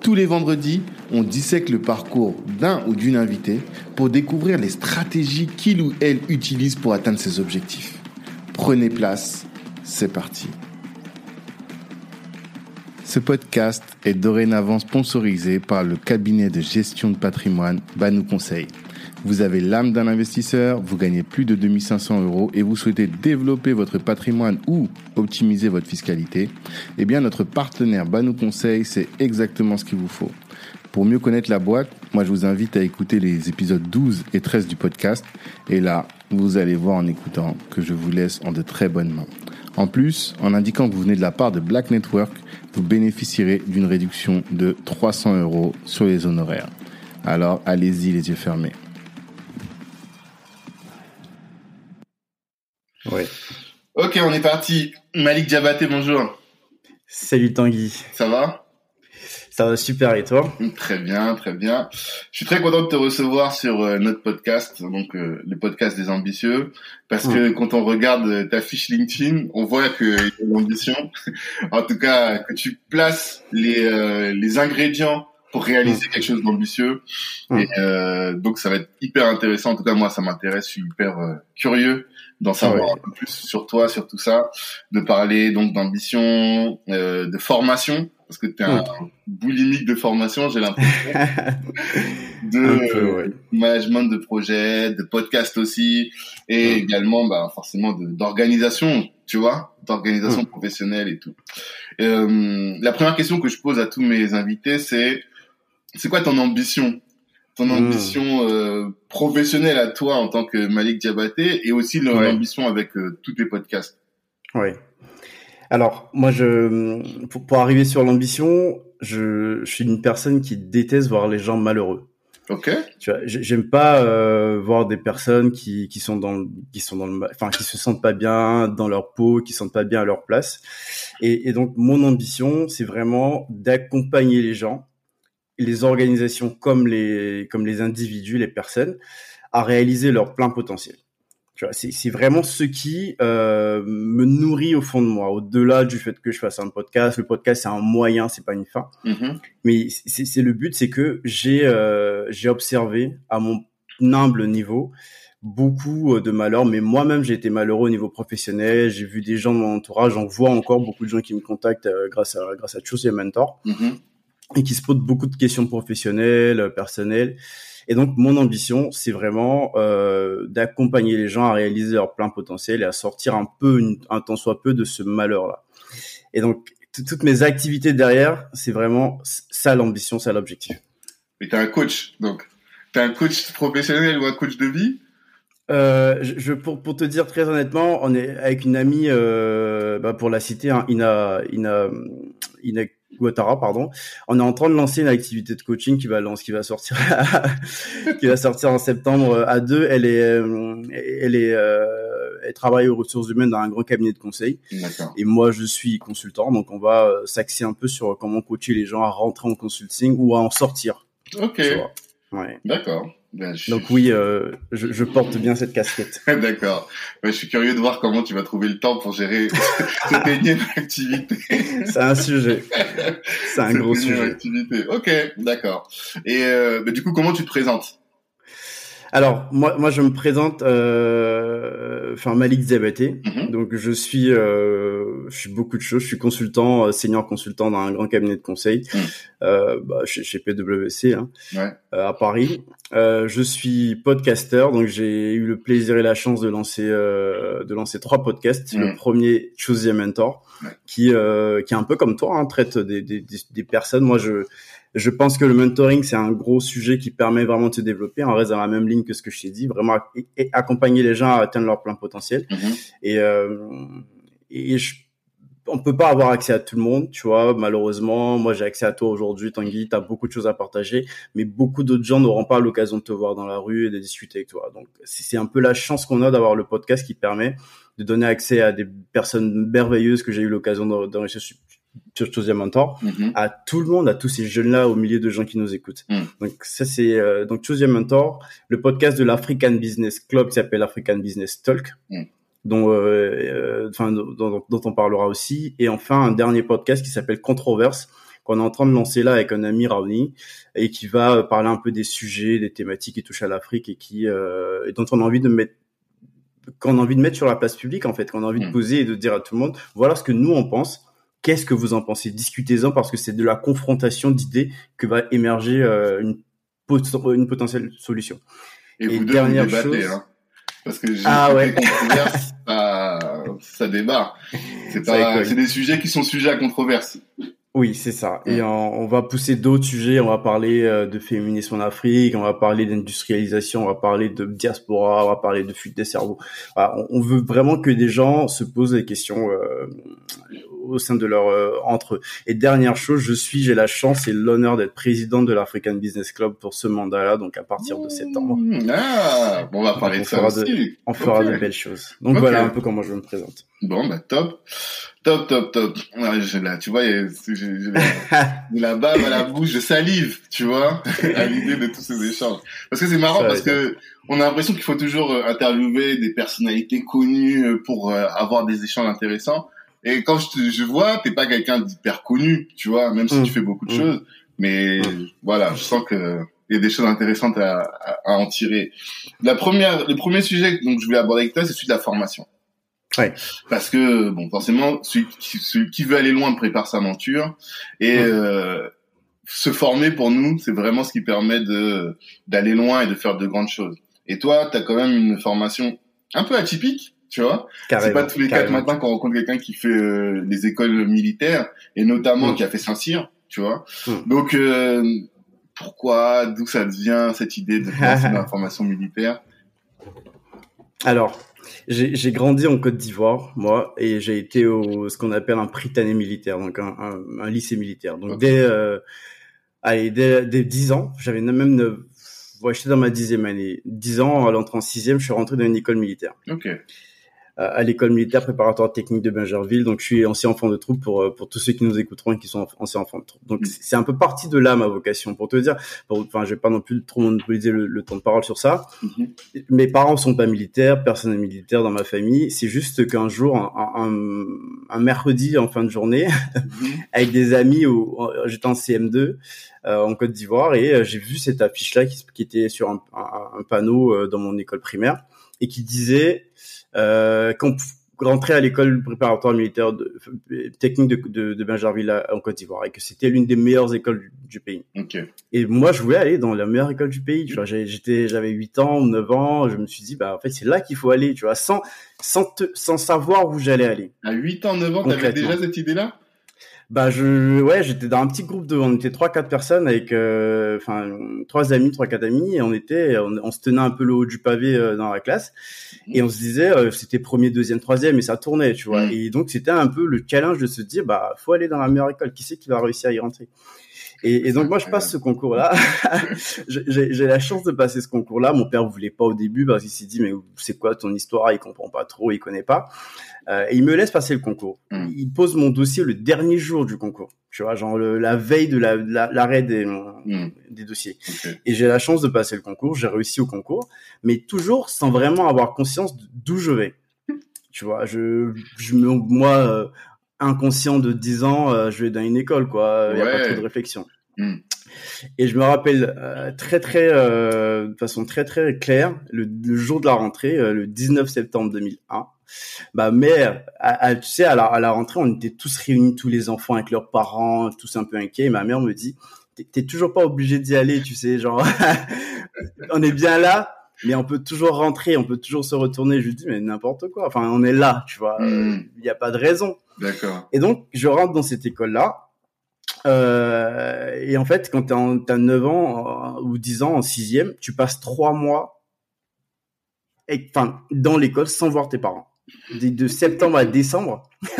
Tous les vendredis, on dissèque le parcours d'un ou d'une invitée pour découvrir les stratégies qu'il ou elle utilise pour atteindre ses objectifs. Prenez place, c'est parti. Ce podcast est dorénavant sponsorisé par le cabinet de gestion de patrimoine Banou Conseil. Vous avez l'âme d'un investisseur, vous gagnez plus de 2500 euros et vous souhaitez développer votre patrimoine ou optimiser votre fiscalité, eh bien notre partenaire Banou Conseil, c'est exactement ce qu'il vous faut. Pour mieux connaître la boîte, moi je vous invite à écouter les épisodes 12 et 13 du podcast. Et là, vous allez voir en écoutant que je vous laisse en de très bonnes mains. En plus, en indiquant que vous venez de la part de Black Network, vous bénéficierez d'une réduction de 300 euros sur les honoraires. Alors allez-y les yeux fermés. Ouais. Ok, on est parti. Malik Diabaté, bonjour. Salut Tanguy. Ça va? Ça va super et toi? Très bien, très bien. Je suis très content de te recevoir sur euh, notre podcast, donc euh, le podcast des ambitieux, parce que quand on regarde ta fiche LinkedIn, on voit que y a l'ambition, en tout cas que tu places les euh, les ingrédients pour réaliser quelque chose d'ambitieux. Et donc ça va être hyper intéressant. En tout cas moi ça m'intéresse, je suis hyper curieux d'en savoir un peu plus sur toi, sur tout ça, de parler donc d'ambition, euh, de formation, parce que tu es un boulimique de formation, j'ai l'impression, de peu, management de projet, de podcast aussi, et également bah, forcément d'organisation, tu vois, d'organisation professionnelle et tout. Euh, la première question que je pose à tous mes invités, c'est c'est quoi ton ambition ton hmm. ambition euh, professionnelle à toi en tant que Malik Diabaté et aussi l'ambition avec euh, tous tes podcasts. Oui. Alors, moi, je, pour, arriver sur l'ambition, je, je, suis une personne qui déteste voir les gens malheureux. Ok. Tu vois, j'aime pas euh, voir des personnes qui, qui sont dans, qui sont dans le, enfin, qui se sentent pas bien dans leur peau, qui se sentent pas bien à leur place. Et, et donc, mon ambition, c'est vraiment d'accompagner les gens les organisations comme les comme les individus, les personnes, à réaliser leur plein potentiel. Tu vois, c'est vraiment ce qui euh, me nourrit au fond de moi, au-delà du fait que je fasse un podcast. Le podcast c'est un moyen, c'est pas une fin. Mm-hmm. Mais c'est le but, c'est que j'ai euh, j'ai observé à mon humble niveau beaucoup euh, de malheurs, mais moi-même j'ai été malheureux au niveau professionnel. J'ai vu des gens de mon entourage, j'en vois encore beaucoup de gens qui me contactent euh, grâce à grâce à Choose Mentor. Mm-hmm et qui se pose beaucoup de questions professionnelles, euh, personnelles. Et donc, mon ambition, c'est vraiment euh, d'accompagner les gens à réaliser leur plein potentiel et à sortir un peu, un temps soit peu, de ce malheur-là. Et donc, toutes mes activités derrière, c'est vraiment ça l'ambition, ça l'objectif. Et t'es un coach, donc t'es un coach professionnel ou un coach de vie? Euh, je, pour, pour te dire très honnêtement, on est avec une amie, euh, bah pour la citer, hein, Ina, Ina, Ina Guattara, pardon. On est en train de lancer une activité de coaching qui va lancer, qui va sortir, qui va sortir en septembre à deux. Elle est, euh, elle est, euh, elle travaille aux ressources humaines dans un grand cabinet de conseil. Et moi, je suis consultant, donc on va euh, s'axer un peu sur comment coacher les gens à rentrer en consulting ou à en sortir. Ok. Ouais. D'accord. Ben, Donc oui, euh, je, je, porte bien cette casquette. D'accord. Ben, je suis curieux de voir comment tu vas trouver le temps pour gérer cette énième activité. C'est un sujet. C'est un gros sujet. Activité. Ok, d'accord. Et euh, ben, du coup, comment tu te présentes? Alors moi, moi je me présente, euh, enfin Malik Diabaté. Mhm. Donc je suis, euh, je suis beaucoup de choses. Je suis consultant, euh, senior consultant dans un grand cabinet de conseil mhm. euh, bah, chez, chez, PwC hein, ouais. euh, à Paris. Euh, je suis podcaster, donc j'ai eu le plaisir et la chance de lancer, euh, de lancer trois podcasts. Le mhm. premier, Choose Your Mentor, qui, qui est un peu comme toi, hein, traite des, des, des personnes. Moi je je pense que le mentoring, c'est un gros sujet qui permet vraiment de se développer. On reste dans la même ligne que ce que je t'ai dit, vraiment accompagner les gens à atteindre leur plein potentiel. Mm-hmm. Et, euh, et je, on peut pas avoir accès à tout le monde, tu vois. Malheureusement, moi j'ai accès à toi aujourd'hui, Tanguy. T'as beaucoup de choses à partager, mais beaucoup d'autres gens n'auront pas l'occasion de te voir dans la rue et de discuter avec toi. Donc c'est un peu la chance qu'on a d'avoir le podcast qui permet de donner accès à des personnes merveilleuses que j'ai eu l'occasion d'enrichir sur Chosia Mentor, mm-hmm. à tout le monde, à tous ces jeunes-là au milieu de gens qui nous écoutent. Mm. Donc ça c'est euh, donc Chosia Mentor, le podcast de l'African Business Club qui s'appelle African Business Talk. Mm dont, euh, euh, enfin, dont, dont, on parlera aussi. Et enfin, un dernier podcast qui s'appelle Controverse, qu'on est en train de lancer là avec un ami Raoni, et qui va parler un peu des sujets, des thématiques qui touchent à l'Afrique et qui, euh, et dont on a envie de mettre qu'on a envie de mettre sur la place publique en fait, qu'on a envie de mm. poser et de dire à tout le monde, voilà ce que nous on pense. Qu'est-ce que vous en pensez? Discutez-en parce que c'est de la confrontation d'idées que va émerger euh, une, une potentielle solution. Et, vous dernière débattez, chose, hein parce que j'ai ah ouais. ça, pas, c'est des sujets qui sont sujets à controverse. Oui, c'est ça. Et on, va pousser d'autres sujets. On va parler euh, de féminisme en Afrique, on va parler d'industrialisation, on va parler de diaspora, on va parler de fuite des cerveaux. on, veut vraiment que des gens se posent des questions euh, au sein de leur euh, entre eux. Et dernière chose, je suis, j'ai la chance et l'honneur d'être président de l'African Business Club pour ce mandat-là, donc à partir de septembre. Mmh, ah, bon, on va parler de ça aussi. on fera de belles choses. Donc voilà un peu comment je me présente. Bon, bah top, top, top, top. Ouais, là, tu vois, j'ai la, bave à la bouche, je salive, tu vois, à l'idée de tous ces échanges. Parce que c'est marrant, parce que on a l'impression qu'il faut toujours euh, interviewer des personnalités connues euh, pour avoir des échanges intéressants. Et quand je, te, je vois, t'es pas quelqu'un d'hyper connu, tu vois, même si mm. tu fais beaucoup de mm. choses. Mais mm. voilà, je sens que il y a des choses intéressantes à, à, en tirer. La première, le premier sujet donc je voulais aborder avec toi, c'est celui de la formation. Ouais. Parce que bon, forcément, celui, celui qui veut aller loin prépare sa monture et euh, se former pour nous, c'est vraiment ce qui permet de d'aller loin et de faire de grandes choses. Et toi, tu as quand même une formation un peu atypique tu vois c'est pas tous les quatre matins qu'on rencontre quelqu'un qui fait euh, les écoles militaires et notamment mm. qui a fait Saint-Cyr tu vois mm. donc euh, pourquoi d'où ça vient cette idée de faire une formation militaire? Alors j'ai grandi en Côte d'Ivoire, moi, et j'ai été au ce qu'on appelle un Prytanée militaire, donc un, un, lycée militaire. Donc dès, euh, allez, dès, dès 10 ans, j'avais même 9, ouais, j'étais dans ma dixième année. 10 ans, à l'entrée en sixième, je suis rentré dans une école militaire. Ok à l'école militaire préparatoire technique de Bingerville. Donc, je suis ancien enfant de troupe pour euh, pour tous ceux qui nous écouteront et qui sont anciens enfants de troupe. Donc, mm. c'est un peu parti de là ma vocation. Pour te dire, enfin, je vais pas non plus trop monopoliser le, le temps de parole sur ça. Mm-hmm. Mes parents sont pas militaires, personne n'est militaire dans ma famille. C'est juste qu'un jour, un, un, mercredi en fin de journée, mm-hmm. avec des amis, j'étais en CM2 euh, en Côte d'Ivoire et euh, j'ai vu cette affiche là qui, qui était sur un, un, panneau dans mon école primaire et qui disait euh, quand rentrer à l'école préparatoire militaire de, technique de, de, de Benjerville en Côte d'Ivoire et que c'était l'une des meilleures écoles du, pays. Et moi, je voulais aller dans la meilleure école du pays. Tu vois, j'étais, j'avais 8 ans ou 9 ans. Je me suis dit, bah, en fait, c'est là qu'il faut aller, tu vois, sans, sans, sans savoir où j'allais aller. À 8 ans, 9 ans, t'avais déjà cette idée-là? Bah je ouais j'étais dans un petit groupe de on était trois quatre personnes avec euh, enfin trois amis trois quatre amis et on était on, se tenait un peu le haut du pavé euh, dans la classe. Et on se disait euh, c'était premier deuxième troisième et ça tournait tu vois. Mmh. et donc c'était un peu le challenge de se dire bah faut aller dans la meilleure école. Qui c'est qui va réussir à y rentrer? Et, et, donc moi je passe ce concours-là. j'ai la chance de passer ce concours-là. Mon père voulait pas au début parce qu'il s'est dit mais c'est quoi ton histoire? Il comprend pas trop, il connaît pas. Euh, et il me laisse passer le concours. Hmm. Il pose mon dossier le dernier jour du concours. Tu vois, genre la veille de l'arrêt des, hmm. des dossiers. Et j'ai la chance de passer le concours. J'ai réussi au concours, mais toujours sans vraiment avoir conscience d'où je vais. Tu vois, je, je moi, euh, inconscient de 10 ans, euh, je vais dans une école, quoi. Il y a pas trop de réflexion. Hmm. Et je me rappelle euh, très très euh, de façon très très claire le, jour de la rentrée, le 19 septembre 2001. Bah mère, tu sais à la, à la rentrée, on était tous réunis, tous les enfants avec leurs parents, tous un peu inquiets. Et ma mère me dit, t'es toujours pas obligé d'y aller, tu sais, genre on est bien là, mais on peut toujours rentrer, on peut toujours se retourner. Je lui dis mais n'importe quoi. Enfin, on est là, tu vois. Hmm. Il n'y a pas de raison. D'accord. Et donc, je rentre dans cette école-là. Euh, et en fait, quand tu as 9 ans euh, ou 10 ans en sixième, tu passes trois mois enfin, dans l'école sans voir tes parents. de, septembre à décembre.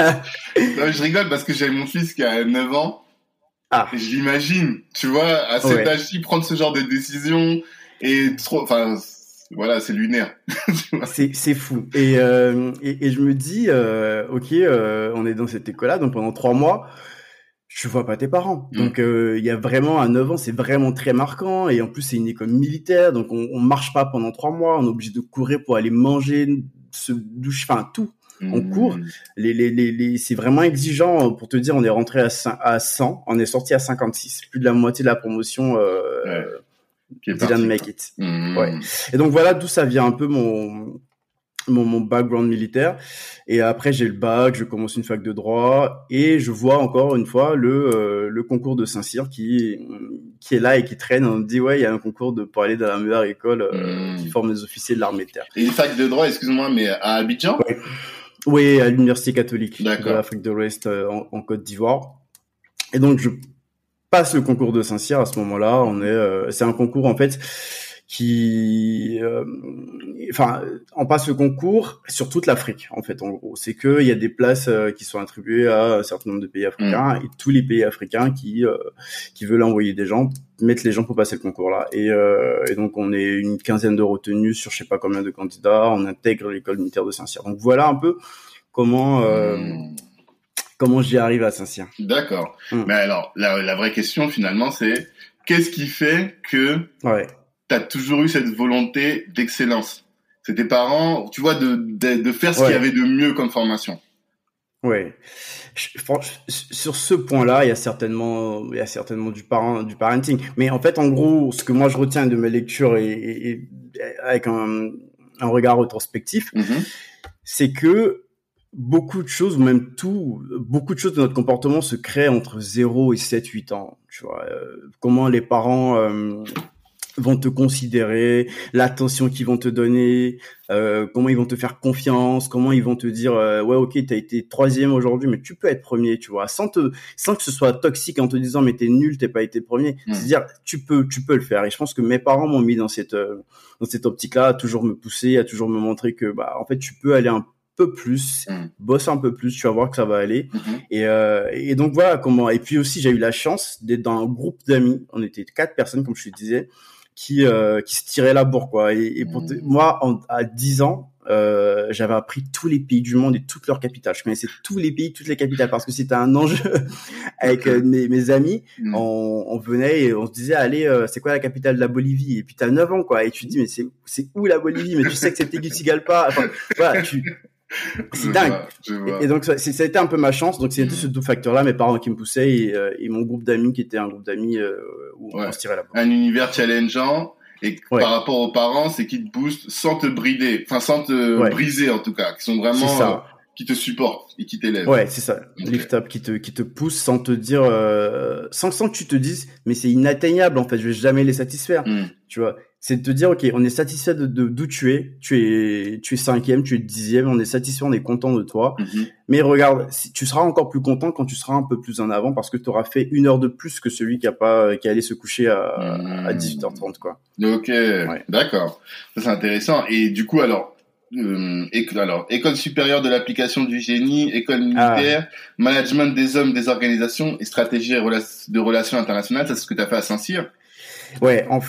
je rigole parce que j'ai mon fils qui a 9 ans. Ah. J'imagine, tu vois, à cet âge-ci, prendre ce genre de décision et trop, enfin, voilà, c'est lunaire. c'est fou. Et, euh, et, et je me dis, euh, ok, euh, on est dans cette école-là, donc pendant trois mois, je vois pas tes parents. Mm. Donc il y a vraiment à 9 ans, c'est vraiment très marquant. Et en plus, c'est une école militaire, donc on, on marche pas pendant trois mois, on est obligé de courir pour aller manger, se doucher, enfin tout. On mm. court. Les, les, les, les c'est vraiment exigeant. Pour te dire, on est rentré à, à 100, on est sorti à 56. Plus de la moitié de la promotion. Didn't make it. Mm. Ouais. Et donc voilà d'où ça vient un peu mon mon, mon background militaire. Et après, j'ai le bac, je commence une fac de droit et je vois encore une fois le, euh, le concours de Saint-Cyr qui, qui est là et qui traîne. On me dit, ouais, il y a un concours de, pour aller dans la meilleure école euh, qui hmm. forme les officiers de l'armée de terre. Et une fac de droit, excuse-moi, mais à Abidjan? Oui, à l'Université catholique de l'Afrique de l'Ouest euh, en, en Côte d'Ivoire. Et donc, je passe le concours de Saint-Cyr à ce moment-là. On est, c'est un concours en fait qui, euh, enfin, on passe le concours sur toute l'Afrique en fait. En gros, c'est que il y a des places euh, qui sont attribuées à un certain nombre de pays africains mm. et tous les pays africains qui euh, qui veulent envoyer des gens mettent les gens pour passer le concours là. Et, et donc on est une quinzaine de retenus sur je sais pas combien de candidats. On intègre l'école militaire de Saint-Cyr. Donc voilà un peu comment. Mm. Comment j'y arrive à Saint-Cyr D'accord. Mm. Mais alors, la, la vraie question finalement, c'est qu'est-ce qui fait que ouais tu as toujours eu cette volonté d'excellence? C'est tes parents, tu vois, de, de, faire ce qu'il y avait de mieux comme formation. Ouais. Sur ce point-là, il y a certainement, il y a certainement du parent, du parenting. Mais en fait, en gros, ce que moi je retiens de mes lectures et, avec un, un, regard rétrospectif, mm-hmm. c'est que beaucoup de choses, ou même tout, beaucoup de choses de notre comportement se créent entre 0 et 7, 8 ans. Tu vois, euh, comment les parents euh, vont te considérer, l'attention qu'ils vont te donner, euh, comment ils vont te faire confiance, comment ils vont te dire euh, ouais ok t'as été troisième aujourd'hui mais tu peux être premier tu vois sans te sans que ce soit toxique en te disant mais t'es nul t'es pas été premier hmm. c'est à dire tu peux tu peux le faire et je pense que mes parents m'ont mis dans cette euh, dans cette optique là à toujours me pousser à toujours me montrer que bah en fait tu peux aller un peu plus, hmm. bosse un peu plus, tu vas voir que ça va aller. Hmm. Et, euh, et donc voilà comment. Et puis aussi, j'ai eu la chance d'être dans un groupe d'amis. On était quatre personnes, comme je te disais qui euh, qui se tirait la bourre quoi. Et, et pour mmh. moi, à 10 ans, euh, j'avais appris tous les pays du monde et toutes leurs capitales. Je connaissais tous les pays, toutes les capitales parce que c'était un enjeu avec mes, mes, amis. Mmh. On, on, venait et on se disait allez, euh, c'est quoi la capitale de la Bolivie? Et puis t'as 9 ans quoi et tu te dis mais c'est c'est où la Bolivie? Mais tu sais que c'est Tegucigalpa. Enfin voilà, tu c'est dingue. Et, donc ça, ça, a été un peu ma chance. Donc c'est mmh. ce deux facteurs-là, mes parents qui me poussaient et, euh, et mon groupe d'amis qui était un groupe d'amis euh, où on se tirait la. Un univers challengeant. Et par rapport aux parents, c'est qui te boostent sans te brider, enfin sans te briser en tout cas, qui sont vraiment euh, qui te supportent et qui t'élèvent. Ouais, c'est ça. Lift up qui te qui te pousse sans te dire euh, sans sans que tu te dises mais c'est inatteignable en fait, je vais jamais les satisfaire. Mmh. Tu vois c'est de te dire ok on est satisfait de d'où tu es tu es tu es cinquième tu es dixième on est satisfait on est content de toi mhm. mais regarde tu seras encore plus content quand tu seras un peu plus en avant parce que tu auras fait une heure de plus que celui qui a pas qui allait se coucher à, à 18h30 mhm. quoi ok d'accord c'est intéressant et du coup alors euh, alors, école supérieure de l'application du génie, école militaire, ah. management des hommes, des organisations et stratégie de relations internationales. C'est ce que tu as fait à Saint-Cyr. Ouais, en,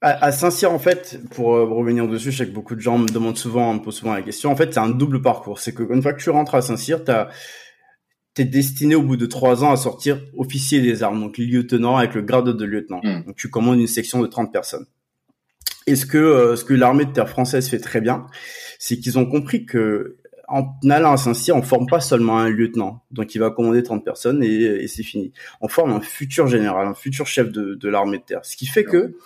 à, Saint-Cyr, en fait, pour euh, revenir dessus, je sais que beaucoup de gens me demandent souvent, me posent souvent la question. En fait, c'est un double parcours. C'est qu'une fois que tu rentres à Saint-Cyr, t'es destiné au bout de trois ans à sortir officier des armes, donc lieutenant avec le grade de lieutenant. Hmm. Donc tu commandes une section de 30 personnes. Et ce que euh, ce que l'armée de terre française fait très bien, c'est qu'ils ont compris que en allant à Saint-Cyr, on forme pas seulement un lieutenant, donc il va commander 30 personnes et, et c'est fini. On forme un futur général, un futur chef de, de l'armée de terre. Ce qui fait que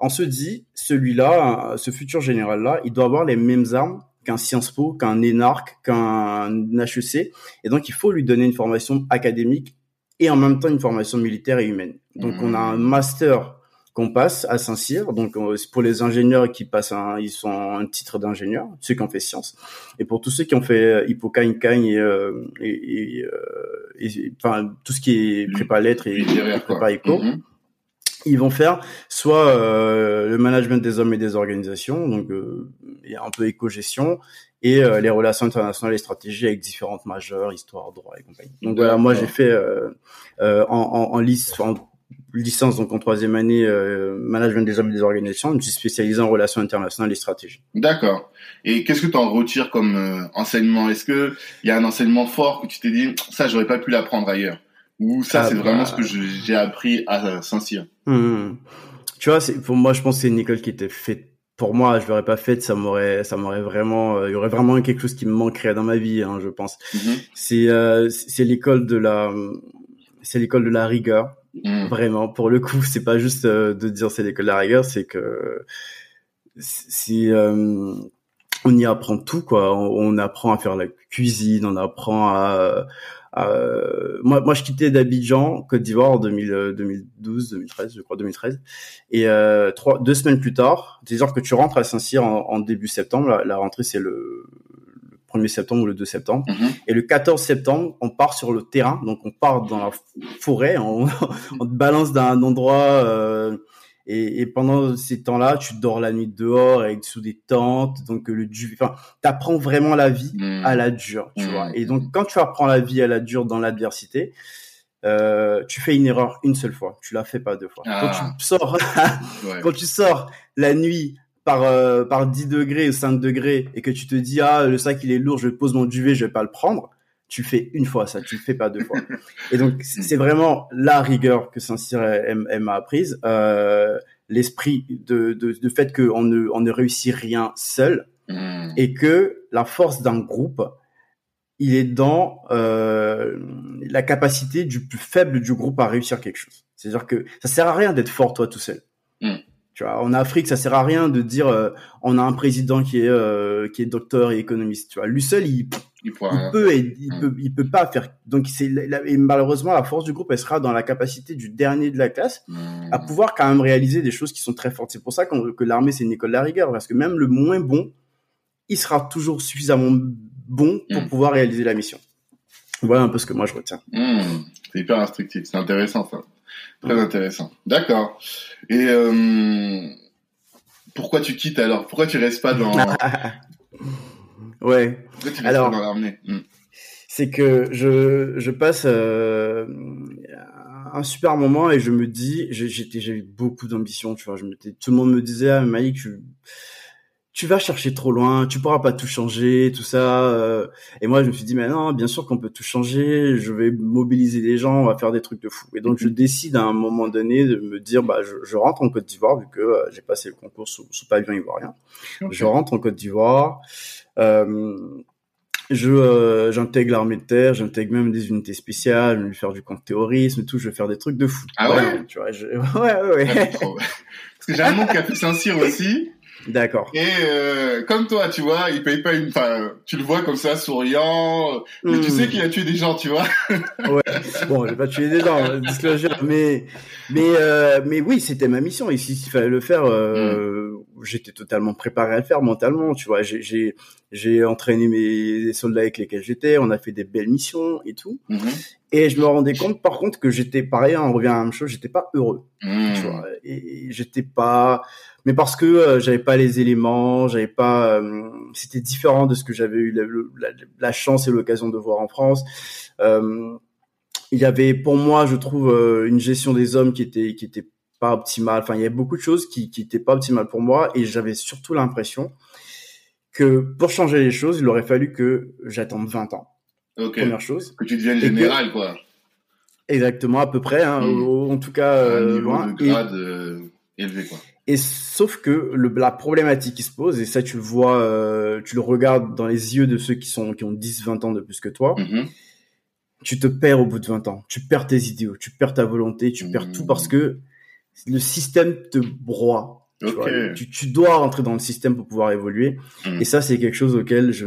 on se dit, celui-là, ce futur général-là, il doit avoir les mêmes armes qu'un Sciences Po, qu'un énarque, qu'un HEC. Et donc, il faut lui donner une formation académique et en même temps une formation militaire et humaine. Donc, on a un master qu'on passe à Saint-Cyr. Donc, euh, pour les ingénieurs qui passent un, ils sont un titre d'ingénieur, ceux qui ont fait sciences. Et pour tous ceux qui ont fait Hippocagne, Cagne et, euh, et, euh, et, enfin, tout ce qui est prépa lettres et, prépa éco. Mmh ils vont faire soit euh, le management des hommes et des organisations, donc euh, un peu éco-gestion, et euh, les relations internationales et stratégies avec différentes majeures, histoire, droit et compagnie. Donc voilà, moi j'ai fait euh, euh, en, en, en, en, licence, donc en troisième année, management des hommes et des organisations, je me suis spécialisé en relations internationales et stratégie. D'accord. Et qu'est-ce que tu en retires comme enseignement? Est-ce que il y a un enseignement fort que tu t'es dit, ça j'aurais pas pu l'apprendre ailleurs? Ou ça, ah c'est vraiment bah. ce que j'ai appris à Saint-Cyr? Mmh. Tu vois, pour moi, je pense que c'est une école qui était faite pour moi. Je l'aurais pas faite, ça m'aurait, ça m'aurait vraiment, euh, il y aurait vraiment quelque chose qui me manquerait dans ma vie, hein, je pense. Mmh. C'est, euh, c'est l'école de la, c'est l'école de la rigueur. Mmh. Vraiment, pour le coup, c'est pas juste euh, de dire c'est l'école de la rigueur, c'est que c'est on y apprend tout quoi. On, apprend à faire la cuisine, on apprend à euh, moi, moi, je quittais d'Abidjan, Côte d'Ivoire, en 2012, 2013, je crois, 2013. Et euh, trois, deux semaines plus tard, c'est-à-dire que tu rentres à Saint-Cyr en, début septembre. La, rentrée, c'est le, 1er septembre ou le 2 septembre. Mhm. Et le 14 septembre, on part sur le terrain. Donc, on part dans la forêt. On, on te balance d'un endroit... Euh, et, et, pendant ces temps-là, tu dors la nuit dehors et sous des tentes. Donc le du, enfin, t'apprends vraiment la vie mmh. à la dure, tu mmh. vois. Et donc quand tu apprends la vie à la dure dans l'adversité, euh, tu fais une erreur une seule fois. Tu la fais pas deux fois. Quand tu ah. sors, quand tu sors la nuit par euh, par 10 degrés ou 5 degrés et que tu te dis ah le sac il est lourd, je pose mon duvet, je vais pas le prendre tu fais une fois ça, tu le fais pas deux fois. Et donc c'est vraiment la rigueur que Saint-Cyr m'a apprise, euh, l'esprit de, de, de, fait qu'on ne, on ne réussit rien seul hmm. et que la force d'un groupe, il est dans euh, la capacité du plus faible du groupe à réussir quelque chose. C'est-à-dire que ça sert à rien d'être fort toi tout seul. Hmm. Tu vois, en Afrique, ça sert à rien de dire euh, on a un président qui est euh, qui est docteur et économiste. Tu vois, lui seul, il il, peut et il mm. peut il peut pas faire. Donc c'est malheureusement la force du groupe, elle sera dans la capacité du dernier de la classe mm. à pouvoir quand même réaliser des choses qui sont très fortes. C'est pour ça que l'armée c'est une école de la rigueur parce que même le moins bon, il sera toujours suffisamment bon pour mm. pouvoir réaliser la mission. Voilà un peu ce que moi je retiens. C'est hyper instructif, c'est intéressant ça. Très intéressant. D'accord. Et euh, pourquoi tu quittes alors? Pourquoi tu restes pas dans Ouais. Pourquoi tu restes alors, pas dans l'armée? Hmm. C'est que je je passe euh, un super moment et je me dis j'étais j'ai beaucoup d'ambition tu vois je tout le monde me disait ah Malik tu tu vas chercher trop loin, tu pourras pas tout changer, tout ça. Euh. et moi, je me suis dit, mais non, bien sûr qu'on peut tout changer. Je vais mobiliser les gens, on va faire des trucs de fou. Et donc, je décide à un moment donné de me dire, bah, je, rentre en Côte d'Ivoire vu que euh, j'ai passé le concours sous, sous pavillon ivoirien. Je rentre en Côte d'Ivoire. Euh, je j'intègre l'armée de terre, j'intègre même des unités spéciales, je vais faire du terrorisme, tout, je vais faire des trucs de fou. Ah ouais, tu vois, je... ouais, ouais, ouais. Parce que j'ai un nom qui a fait Saint-Cyr aussi. D'accord. Et euh, comme toi, tu vois, il paye pas une. Enfin, tu le vois comme ça, souriant. Mais tu hmm. sais qu'il a tué des gens, tu vois. ouais. Bon, j'ai pas tué des gens, disclosure. Mais, mais, euh, mais oui, c'était ma mission. Et s'il fallait le faire, euh, hmm. J'étais totalement préparé à le faire mentalement. Tu vois, j'ai, j'ai, entraîné mes soldats avec lesquels j'étais. On a fait des belles missions et tout. Hmm. Et je me rendais compte, par contre, que j'étais pareil. On revient à la même chose. J'étais pas heureux. Tu vois, et j'étais pas mais parce que euh, j'avais pas les éléments, j'avais pas, euh, c'était différent de ce que j'avais eu la, la, chance et l'occasion de voir en France. Euh, il y avait, pour moi, je trouve, une gestion des hommes qui était qui était pas optimale. Enfin, il y avait beaucoup de choses qui qui étaient pas optimales pour moi, et j'avais surtout l'impression que pour changer les choses, il aurait fallu que j'attende 20 ans. Okay. Première chose. Que tu deviennes général, quoi. Exactement, à peu près. Hein, hmm. en tout cas, niveau loin. de grade élevé, quoi. Et sauf que le, la problématique qui se pose, et ça tu le vois, euh, tu le regardes dans les yeux de ceux qui sont qui ont 10, 20 ans de plus que toi, mm-hmm. tu te perds au bout de 20 ans. Tu perds tes idéaux, tu perds ta volonté, tu perds tout parce que le système te broie. Tu, tu, dois rentrer dans le système pour pouvoir évoluer. Mm. Et ça, c'est quelque chose auquel je,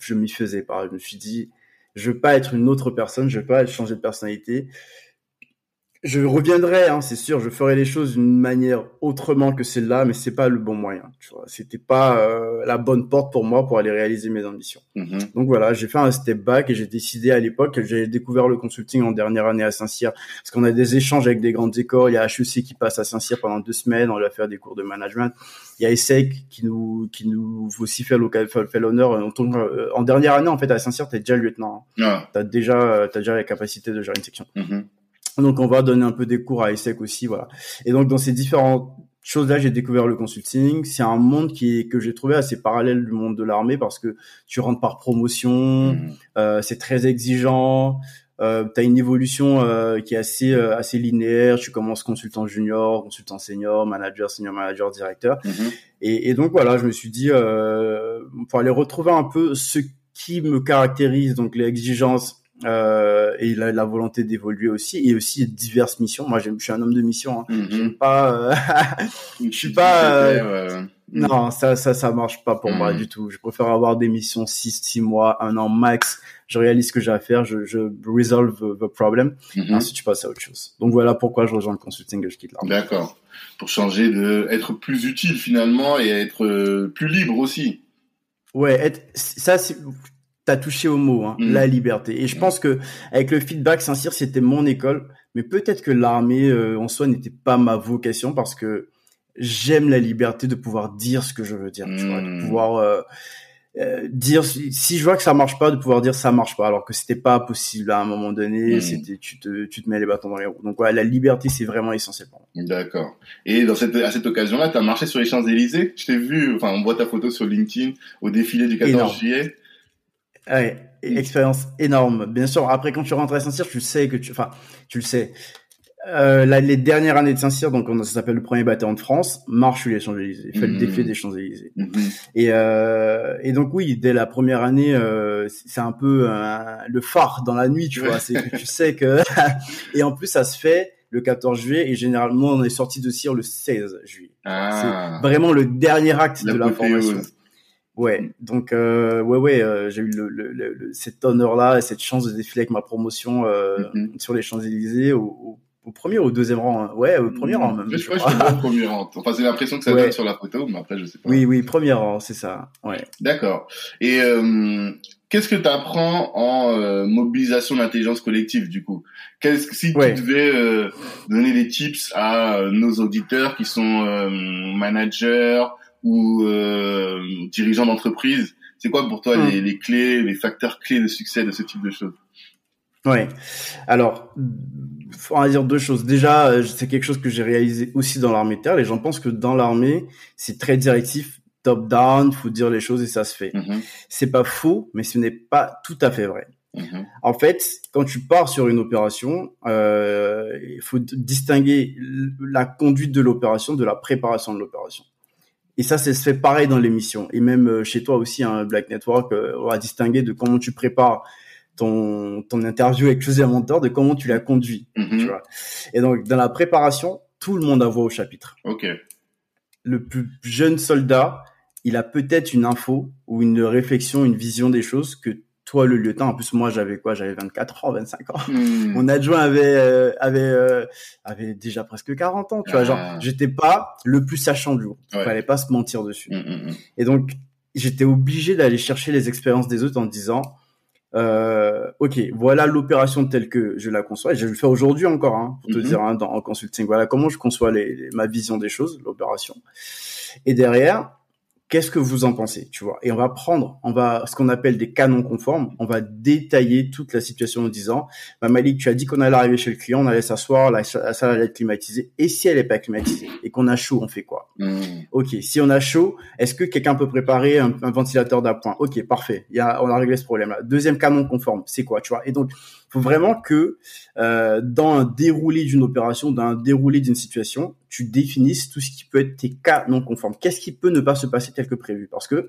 je m'y faisais pas. Je me suis dit, je veux pas être une autre personne, je veux pas changer de personnalité je reviendrai, hein, c'est sûr, je ferai les choses d'une manière autrement que celle-là, mais c'est pas le bon moyen. Tu vois, c'était pas euh, la bonne porte pour moi pour aller réaliser mes ambitions. Mhm. Donc voilà, j'ai fait un step back et j'ai décidé à l'époque, j'ai découvert le consulting en dernière année à Saint-Cyr, parce qu'on a des échanges avec des grandes écoles. Il y a HEC qui passe à Saint-Cyr pendant deux semaines, on lui a fait des cours de management. Il y a ESSEC qui nous qui nous aussi fait l'honneur. En, euh, en dernière année, en fait, à Saint-Cyr, t'es déjà lieutenant. Hein. Ah. T'as déjà t'as déjà la capacité de gérer une section. Mhm. Donc on va donner un peu des cours à ESSEC aussi, voilà. Et donc dans ces différentes choses-là, j'ai découvert le consulting. C'est un monde qui est, que j'ai trouvé assez parallèle du monde de l'armée parce que tu rentres par promotion, Mhm. euh, c'est très exigeant. Euh, tu as une évolution euh, qui est assez euh, assez linéaire. Tu commences consultant junior, consultant senior, manager, senior manager, directeur. Mhm. Et, et donc voilà, je me suis dit euh, pour aller retrouver un peu ce qui me caractérise, donc les exigences euh, et la, la volonté d'évoluer aussi, et aussi diverses missions. Moi, je suis un homme de mission. Hein. Pas. euh, Je suis pas, euh... non, ça, ça, ça marche pas pour moi Mhm. du tout. Je préfère avoir des missions 6, 6 mois, un an max. Je réalise ce que j'ai à faire, je, je resolve the problem. Mhm. Ensuite, je passe à autre chose. Donc voilà pourquoi je rejoins le consulting et je quitte l'armée. D'accord. Pour changer de être plus utile finalement et être euh, plus libre aussi. Ouais, être, ça, c'est, t'as touché au mot, hein, la liberté. Et je pense que avec le feedback, Saint-Cyr, c'était mon école, mais peut-être que l'armée euh, en soi n'était pas ma vocation parce que j'aime la liberté de pouvoir dire ce que je veux dire, tu vois, de Mhm. pouvoir euh, euh, dire si si je vois que ça marche pas, de pouvoir dire ça marche pas, alors que c'était pas possible à un moment donné. Mhm. C'était tu te tu te mets les bâtons dans les roues. Donc ouais, la liberté c'est vraiment essentiel pour moi. D'accord. Et dans cette, à cette occasion-là, tu as marché sur les Champs-Élysées? Je t'ai vu, enfin, on voit ta photo sur LinkedIn au défilé du 14 Énorme. juillet. Ouais, expérience énorme. Bien sûr, après quand tu rentres à Saint-Cyr, tu sais que tu, enfin, tu le sais. Euh, là, les dernières années de Saint-Cyr, donc on, ça s'appelle le premier bataillon de France, marche sur les Champs-Élysées, fait le Mhm. défilé des Champs-Élysées. Mhm. Et, euh, et donc oui, dès la première année, euh, c'est un peu euh, le phare dans la nuit, tu vois. C'est que tu sais que et en plus ça se fait le 14 juillet et généralement on est sorti de Cyr le 16 juillet. Ah. C'est vraiment le dernier acte de la formation. Ouais, donc euh, ouais ouais, euh, j'ai eu le, le, le- cet honneur-là et cette chance de défiler avec ma promotion euh, Mhm. sur les Champs Élysées au, au, au premier ou au deuxième rang, hein. ouais, au premier rang même. Je je crois que au premier rang. Enfin, c'est l'impression que ça Ouais. donne sur la photo, mais après, je sais pas. Oui oui, premier rang, c'est ça. Ouais. D'accord. Et euh, qu'est-ce que tu apprends en euh, mobilisation d'intelligence collective, du coup? Qu'est-ce que si Ouais. tu devais euh, donner des tips à euh, nos auditeurs qui sont euh, managers ou euh, dirigeants d'entreprise, c'est quoi pour toi Hmm. les, les clés, les facteurs clés de succès de ce type de choses? Ouais. Alors, faut en dire deux choses. Déjà, euh, c'est quelque chose que j'ai réalisé aussi dans l'armée de terre. Les gens pensent que dans l'armée, c'est très directif, top down, faut dire les choses et ça se fait. Mhm, C'est pas faux, mais ce n'est pas tout à fait vrai. mhm, En fait, quand tu pars sur une opération, euh, il faut distinguer la conduite de l'opération de la préparation de l'opération. Et ça, ça se fait pareil dans les missions. Et même euh, chez toi aussi, un Black Network, euh, on va distinguer de comment tu prépares ton, ton interview avec José Monteur, de comment tu la conduis. mhm. Tu vois. Et donc, dans la préparation, tout le monde a voix au chapitre. Ok. Le plus jeune soldat, il a peut-être une info ou une réflexion, une vision des choses que le lieutenant, en plus, moi, j'avais quoi? J'avais 24 ans, 25 ans. Hmm. Mon adjoint avait euh, avait euh, avait déjà presque 40 ans, tu vois, Ah. genre j'étais pas le plus sachant du groupe. Ouais. Fallait pas se mentir dessus. Hmm, hmm. Et donc j'étais obligé d'aller chercher les expériences des autres en disant euh, OK, voilà l'opération telle que je la conçois et je vais le faire aujourd'hui encore hein, pour te dire hein, dans en consulting. Voilà comment je conçois les, les- ma vision des choses, l'opération. Et derrière, qu'est-ce que vous en pensez, tu vois Et on va prendre, on va ce qu'on appelle des canons conformes, on va détailler toute la situation en disant, bah Malik, tu as dit qu'on allait arriver chez le client, on allait s'asseoir, la, la salle allait être climatisée, et si elle est pas climatisée et qu'on a chaud, on fait quoi? Hmm. Ok, si on a chaud, est-ce que quelqu'un peut préparer un, un ventilateur d'appoint? Ok, parfait. Y a, on a réglé ce problème-là. Deuxième canon conforme, c'est quoi, tu vois? Et donc, faut vraiment que euh, dans un déroulé d'une opération, dans un déroulé d'une situation, tu définisses tout ce qui peut être tes cas non conformes. Qu'est-ce qui peut ne pas se passer tel que prévu? Parce que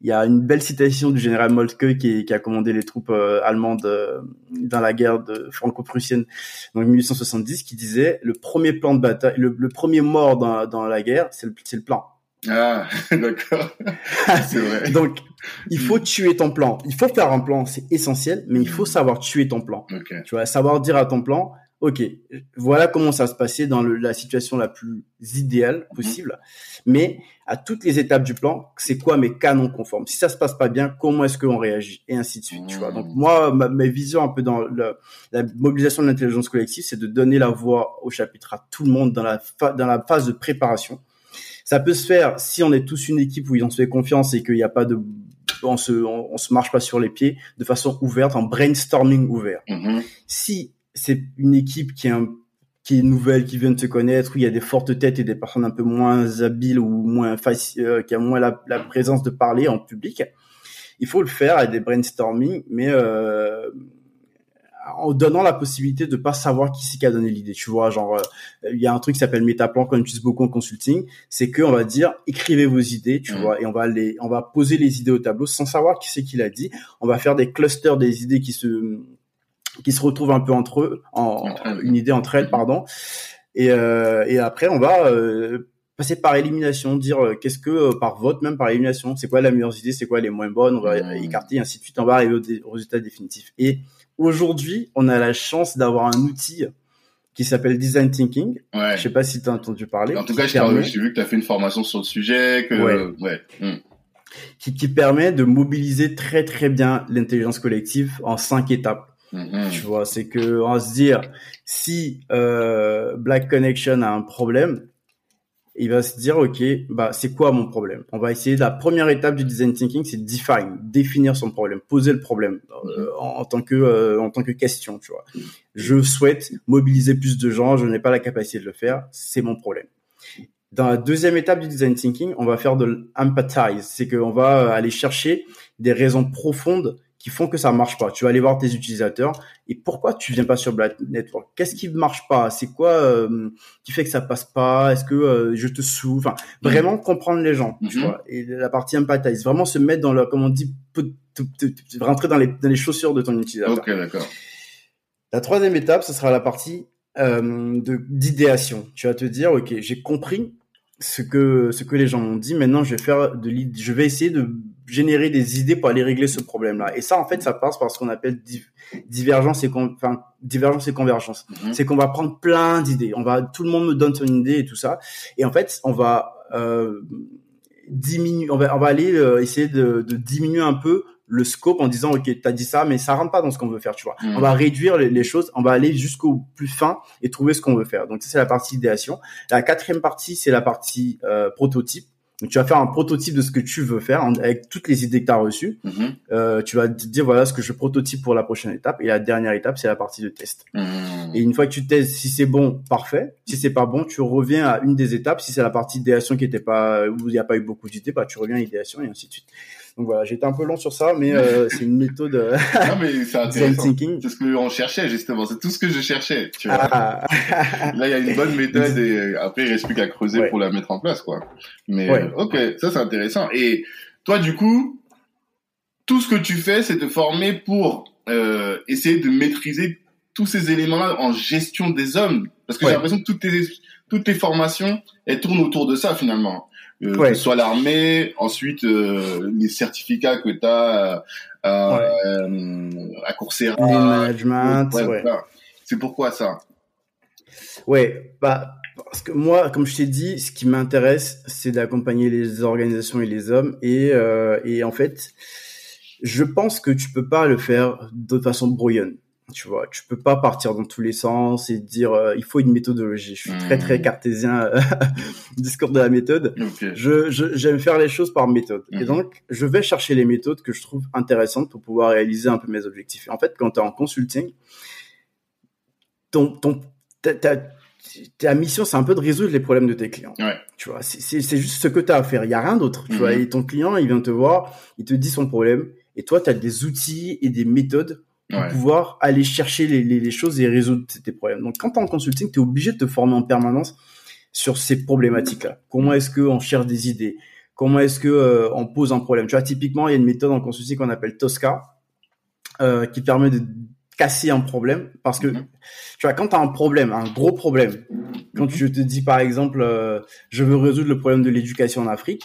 il y a une belle citation du général Moltke qui, a commandé les troupes euh, allemandes euh, dans la guerre franco-prussienne en 1870 qui disait le premier plan de bataille, le, premier mort dans, la guerre, c'est le plan. Ah, d'accord. c'est vrai. Donc, il faut tuer ton plan. Il faut faire un plan, c'est essentiel, mais il faut savoir tuer ton plan. Ok. Tu vois, savoir dire à ton plan, ok, voilà comment ça se passait dans le, la situation la plus idéale Mhm. possible, mais à toutes les étapes du plan, c'est quoi mes cas non conformes? Si ça se passe pas bien, comment est-ce qu'on réagit? Et ainsi de suite, tu vois. Donc moi, ma, ma vision un peu dans le, la mobilisation de l'intelligence collective, c'est de donner la voix au chapitre à tout le monde dans la, dans la phase de préparation. Ça peut se faire si on est tous une équipe où on se fait confiance et qu'il n'y a pas de on se on, on se marche pas sur les pieds de façon ouverte en brainstorming ouvert Mhm. si c'est une équipe qui est un- qui est nouvelle, qui vient de se connaître, où il y a des fortes têtes et des personnes un peu moins habiles ou moins euh, qui a moins la, la présence de parler en public, il faut le faire avec des brainstorming, mais euh, en donnant la possibilité de pas savoir qui c'est qui a donné l'idée. Tu vois, genre euh, il y a un truc qui s'appelle métaplan qu'on utilise beaucoup en consulting, c'est que on va dire écrivez vos idées, tu Mhm. vois, et on va les on va poser les idées au tableau sans savoir qui c'est qui l'a dit. On va faire des clusters des idées qui se qui se retrouvent un peu entre eux, en, une idée entre elles, pardon. Et, euh, et après, on va euh, passer par élimination, dire euh, qu'est-ce que euh, par vote, même par élimination, c'est quoi la meilleure idée, c'est quoi les moins bonnes, on va Mhm. écarter, ainsi de suite. On va arriver au, dé- résultat définitif. Et aujourd'hui, on a la chance d'avoir un outil qui s'appelle Design Thinking. Ouais. Je sais pas si tu as entendu parler. En tout cas, je t'ai- permet- j'ai vu que tu as fait une formation sur le sujet, que Ouais. ouais. Mm. qui, qui permet de mobiliser très très bien l'intelligence collective en cinq étapes. Mhm. Tu vois, c'est que on va se dire si euh, Black Connection a un problème, il va se dire ok, bah c'est quoi mon problème? On va essayer la première étape du design thinking, c'est define, définir son problème, poser le problème euh, en, en tant que euh, en tant que question. Tu vois, je souhaite mobiliser plus de gens, je n'ai pas la capacité de le faire, c'est mon problème. Dans la deuxième étape du design thinking, on va faire de l'empathize, c'est qu'on va euh, aller chercher des raisons profondes qui font que ça marche pas. Tu vas aller voir tes utilisateurs et pourquoi tu viens pas sur Black Network? Qu'est-ce qui marche pas? C'est quoi euh, qui fait que ça passe pas? Est-ce que euh, je te sous Enfin, vraiment comprendre les gens, tu Mhm. vois. Et la partie empathize, vraiment se mettre dans le, comme on dit, rentrer dans les, dans les chaussures de ton utilisateur. Ok, d'accord. La troisième étape, ce sera la partie euh, d'idéation. Tu vas te dire, ok, j'ai compris ce que ce que les gens m'ont dit. Maintenant, je vais faire de l'id- je vais essayer de générer des idées pour aller régler ce problème-là. Et ça, en fait, ça passe par ce qu'on appelle div- divergence et enfin divergence et convergence. Mhm. C'est qu'on va prendre plein d'idées. On va tout le monde me donne son idée et tout ça. Et en fait, on va euh, diminuer, on va on va aller euh, essayer de, de diminuer un peu le scope en disant ok t'as dit ça mais ça rentre pas dans ce qu'on veut faire tu vois Mhm. on va réduire les, les choses on va aller jusqu'au plus fin et trouver ce qu'on veut faire donc ça c'est la partie idéation la quatrième partie c'est la partie euh, prototype donc tu vas faire un prototype de ce que tu veux faire avec toutes les idées que tu as reçues Mhm. Euh, tu vas te dire voilà ce que je prototype pour la prochaine étape et la dernière étape c'est la partie de test Mhm. et une fois que tu testes, si c'est bon, parfait. Si c'est pas bon, tu reviens à une des étapes. Si c'est la partie idéation qui était pas, où il n'y a pas eu beaucoup d'idées, bah, tu reviens à idéation et ainsi de suite. Donc voilà, j'ai été un peu long sur ça, mais euh, c'est une méthode euh, Non, mais c'est intéressant. thinking. C'est ce qu'on cherchait, justement. C'est tout ce que je cherchais, tu vois. Ah, Là, il y a une bonne méthode et euh, après, il reste plus qu'à creuser Ouais. pour la mettre en place, quoi. Mais, Ouais. euh, ok, ça, c'est intéressant. Et toi, du coup, tout ce que tu fais, c'est te former pour euh, essayer de maîtriser tous ces éléments-là en gestion des hommes. Parce que Ouais. j'ai l'impression que toutes tes, toutes tes formations, elles tournent autour de ça, finalement. Euh, Ouais. Que ce soit l'armée, ensuite euh, les certificats que tu as à, euh, à Coursera. Lean management, Ouais, ouais. C'est pourquoi ça Ouais, bah parce que moi, comme je t'ai dit, ce qui m'intéresse, c'est d'accompagner les organisations et les hommes. Et, euh, et en fait, je pense que tu peux pas le faire de façon brouillonne. Tu vois, tu peux pas partir dans tous les sens et dire euh, il faut une méthodologie. Je suis très très Mhm. cartésien euh, discours de la méthode. Ok. Je j'aime faire les choses par méthode. Et Mhm. donc, je vais chercher les méthodes que je trouve intéressantes pour pouvoir réaliser un peu mes objectifs. Et en fait, quand tu es en consulting, ton, ton, ta, ta, ta mission, c'est un peu de résoudre les problèmes de tes clients. Ouais. Tu vois, c'est- juste ce que tu as à faire. Il y a rien d'autre. Tu vois, et ton client, il vient te voir, il te dit son problème, et toi, tu as des outils et des méthodes pour Ouais. pouvoir aller chercher les, les, les choses et résoudre tes problèmes. Donc, quand tu es en consulting, tu es obligé de te former en permanence sur ces problématiques-là. Comment est-ce qu'on cherche des idées? Comment est-ce que euh, on pose un problème? Tu vois, typiquement, il y a une méthode en consulting qu'on appelle Tosca, euh, qui permet de casser un problème. Parce que, Mhm. tu vois, quand tu as un problème, un gros problème, quand je te dis, par exemple, euh, je veux résoudre le problème de l'éducation en Afrique,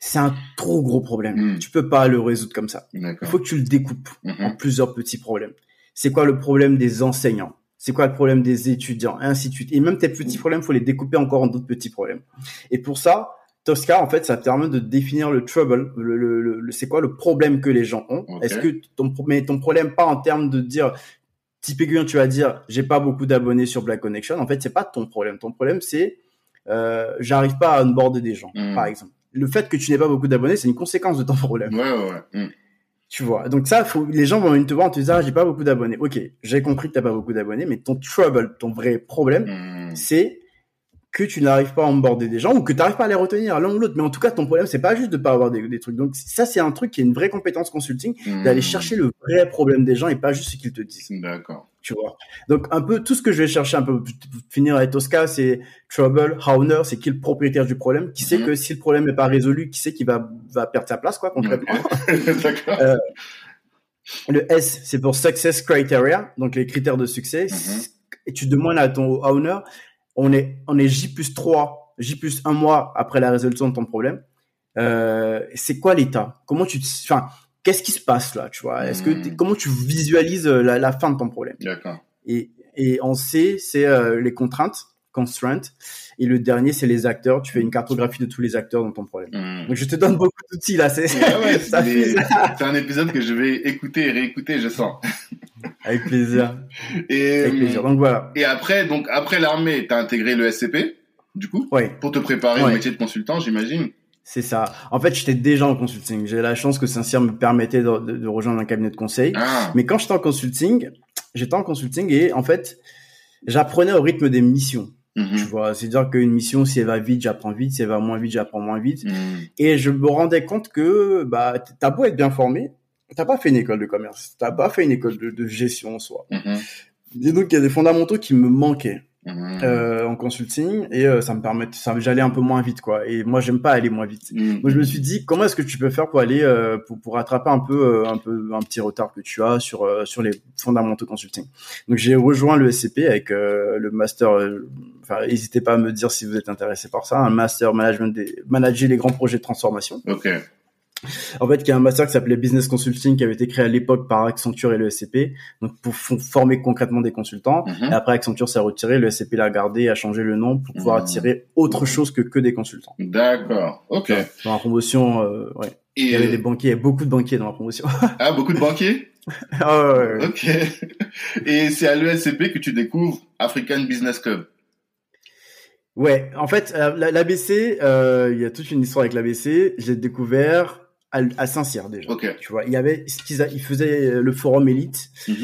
c'est un trop gros problème. Mhm. Tu peux pas le résoudre comme ça. Il faut que tu le découpes en Mhm. plusieurs petits problèmes. C'est quoi le problème des enseignants? C'est quoi le problème des étudiants, et ainsi de suite. Et même tes petits problèmes, faut les découper encore en d'autres petits problèmes. Et pour ça, Tosca, en fait, ça permet de définir le trouble, le, le, c'est quoi le problème que les gens ont? Est-ce que ton, mais ton problème pas en termes de dire, type aiguillon, tu vas dire, j'ai pas beaucoup d'abonnés sur Black Connection. En fait, c'est pas ton problème. Ton problème, c'est, euh, j'arrive pas à onboarder des gens, hmm. par exemple. Le fait que tu n'aies pas beaucoup d'abonnés, c'est une conséquence de ton problème. Ouais, ouais, ouais. Hmm. Tu vois. Donc ça, faut, les gens vont te voir en te disant, ah, j'ai pas beaucoup d'abonnés. Ok, j'ai compris que t'as pas beaucoup d'abonnés, mais ton trouble, ton vrai problème, hmm. c'est que tu n'arrives pas à emborder des gens ou que tu n'arrives pas à les retenir l'un ou l'autre. Mais en tout cas, ton problème, c'est pas juste de pas avoir des, des trucs. Donc ça, c'est un truc qui est une vraie compétence consulting, d'aller hmm. chercher le vrai problème des gens et pas juste ce qu'ils te disent. D'accord. Tu vois. Donc un peu tout ce que je vais chercher un peu pour finir avec Tosca, c'est trouble, owner, c'est qui le propriétaire du problème, qui sait hmm. que si le problème n'est pas résolu, qui sait qu'il va va perdre sa place quoi concrètement? D'accord. Euh, le S, c'est pour success criteria, donc les critères de succès. Hmm. Et tu demandes à ton owner on est, on est J plus 3, J plus un mois après la résolution de ton problème. Euh, c'est quoi l'état? Comment tu, enfin, qu'est-ce qui se passe là, tu vois? Est-ce que hmm. comment tu visualises euh, la, fin de ton problème? D'accord. Et, et en C, c'est euh, les contraintes, constraints. Et le dernier, c'est les acteurs. Tu fais une cartographie de tous les acteurs dans ton problème. Hmm. Donc je te donne beaucoup d'outils là. C'est c'est un épisode que je vais écouter et réécouter, je sens. Avec plaisir. Et, Avec plaisir. Donc voilà. Et après, donc après l'armée, t'as intégré le SCP, du coup, ouais. pour te préparer au métier de consultant, j'imagine. C'est ça. En fait, j'étais déjà en consulting. J'ai la chance que Saint-Cyr me permettait de, de, rejoindre un cabinet de conseil. Ah. Mais quand j'étais en consulting, j'étais en consulting et en fait, j'apprenais au rythme des missions. Mm-hmm. Tu vois, c'est-à-dire qu'une mission, si elle va vite, j'apprends vite, si elle va moins vite, j'apprends moins vite. Mm. Et je me rendais compte que, bah, t'as beau être bien formé, t'as pas fait une école de commerce, t'as pas fait une école de, gestion en soi. Mm-hmm. Et donc, il y a des fondamentaux qui me manquaient. Mhm. euh, en consulting et euh, ça me permet ça j'allais un peu moins vite quoi et moi j'aime pas aller moins vite mhm. moi je me suis dit comment est-ce que tu peux faire pour aller euh, pour, pour rattraper un peu euh, un peu un petit retard que tu as sur sur les fondamentaux consulting? Donc j'ai rejoint le SCP avec le master enfin n'hésitez pas à me dire si vous êtes intéressé par ça un master management des manager les grands projets de transformation ok en fait, il y a un master qui s'appelait Business Consulting qui avait été créé à l'époque par Accenture et le SCP, donc pour former concrètement des consultants. Mhm. Et après, Accenture s'est retiré, le SCP l'a gardé, a changé le nom pour pouvoir mhm. attirer autre chose que que des consultants. D'accord, ok. Dans la promotion, euh, ouais. il y avait des banquiers, il y avait beaucoup de banquiers dans la promotion. ah, beaucoup de banquiers? Ah, ouais, ouais, Ok. Et c'est à l'ESCP que tu découvres African Business Club. Ouais, en fait, euh, l'ABC, euh, il y a toute une histoire avec l'ABC. J'ai découvert à, Saint-Cyr déjà. Tu vois, il y avait, ils faisaient le forum élite, mhm.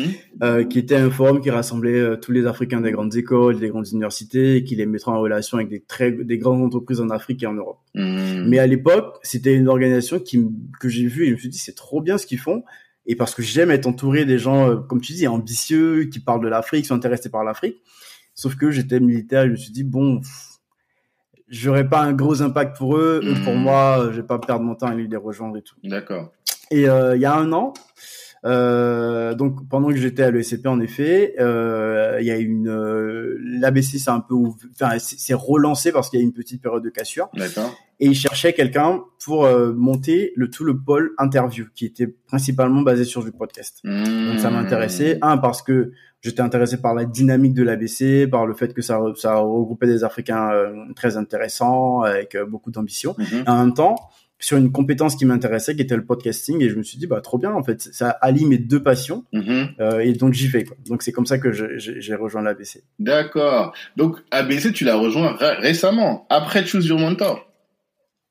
euh, qui était un forum qui rassemblait euh, tous les Africains des grandes écoles, des grandes universités, et qui les mettra en relation avec des très, des grandes entreprises en Afrique et en Europe. Mhm. Mais à l'époque, c'était une organisation qui, que j'ai vue et je me suis dit, c'est trop bien ce qu'ils font. Et parce que j'aime être entouré des gens, euh, comme tu dis, ambitieux, qui parlent de l'Afrique, qui sont intéressés par l'Afrique. Sauf que j'étais militaire et je me suis dit, bon, j'aurais pas un gros impact pour eux. pour hmm. moi, je vais pas perdre mon temps à les rejoindre et tout. D'accord. Et euh, il y a un an, euh, donc pendant que j'étais à l'ESCP, en effet, euh, il y a une euh, l'ABC c'est un peu, enfin c'est relancé parce qu'il y a une petite période de cassure. D'accord. Et il cherchait quelqu'un pour euh, monter le tout le pôle interview qui était principalement basé sur du podcast. Donc ça m'intéressait un parce que j'étais intéressé par la dynamique de l'ABC, par le fait que ça, ça regroupait des Africains euh, très intéressants, avec euh, beaucoup d'ambition. Mhm. En même temps, sur une compétence qui m'intéressait, qui était le podcasting, et je me suis dit, bah trop bien, en fait, ça allie mes deux passions, mhm. euh, et donc j'y vais. Quoi. Donc c'est comme ça que j'ai rejoint l'ABC. D'accord. Donc ABC, tu l'as rejoint récemment, après Choose Your Mentor.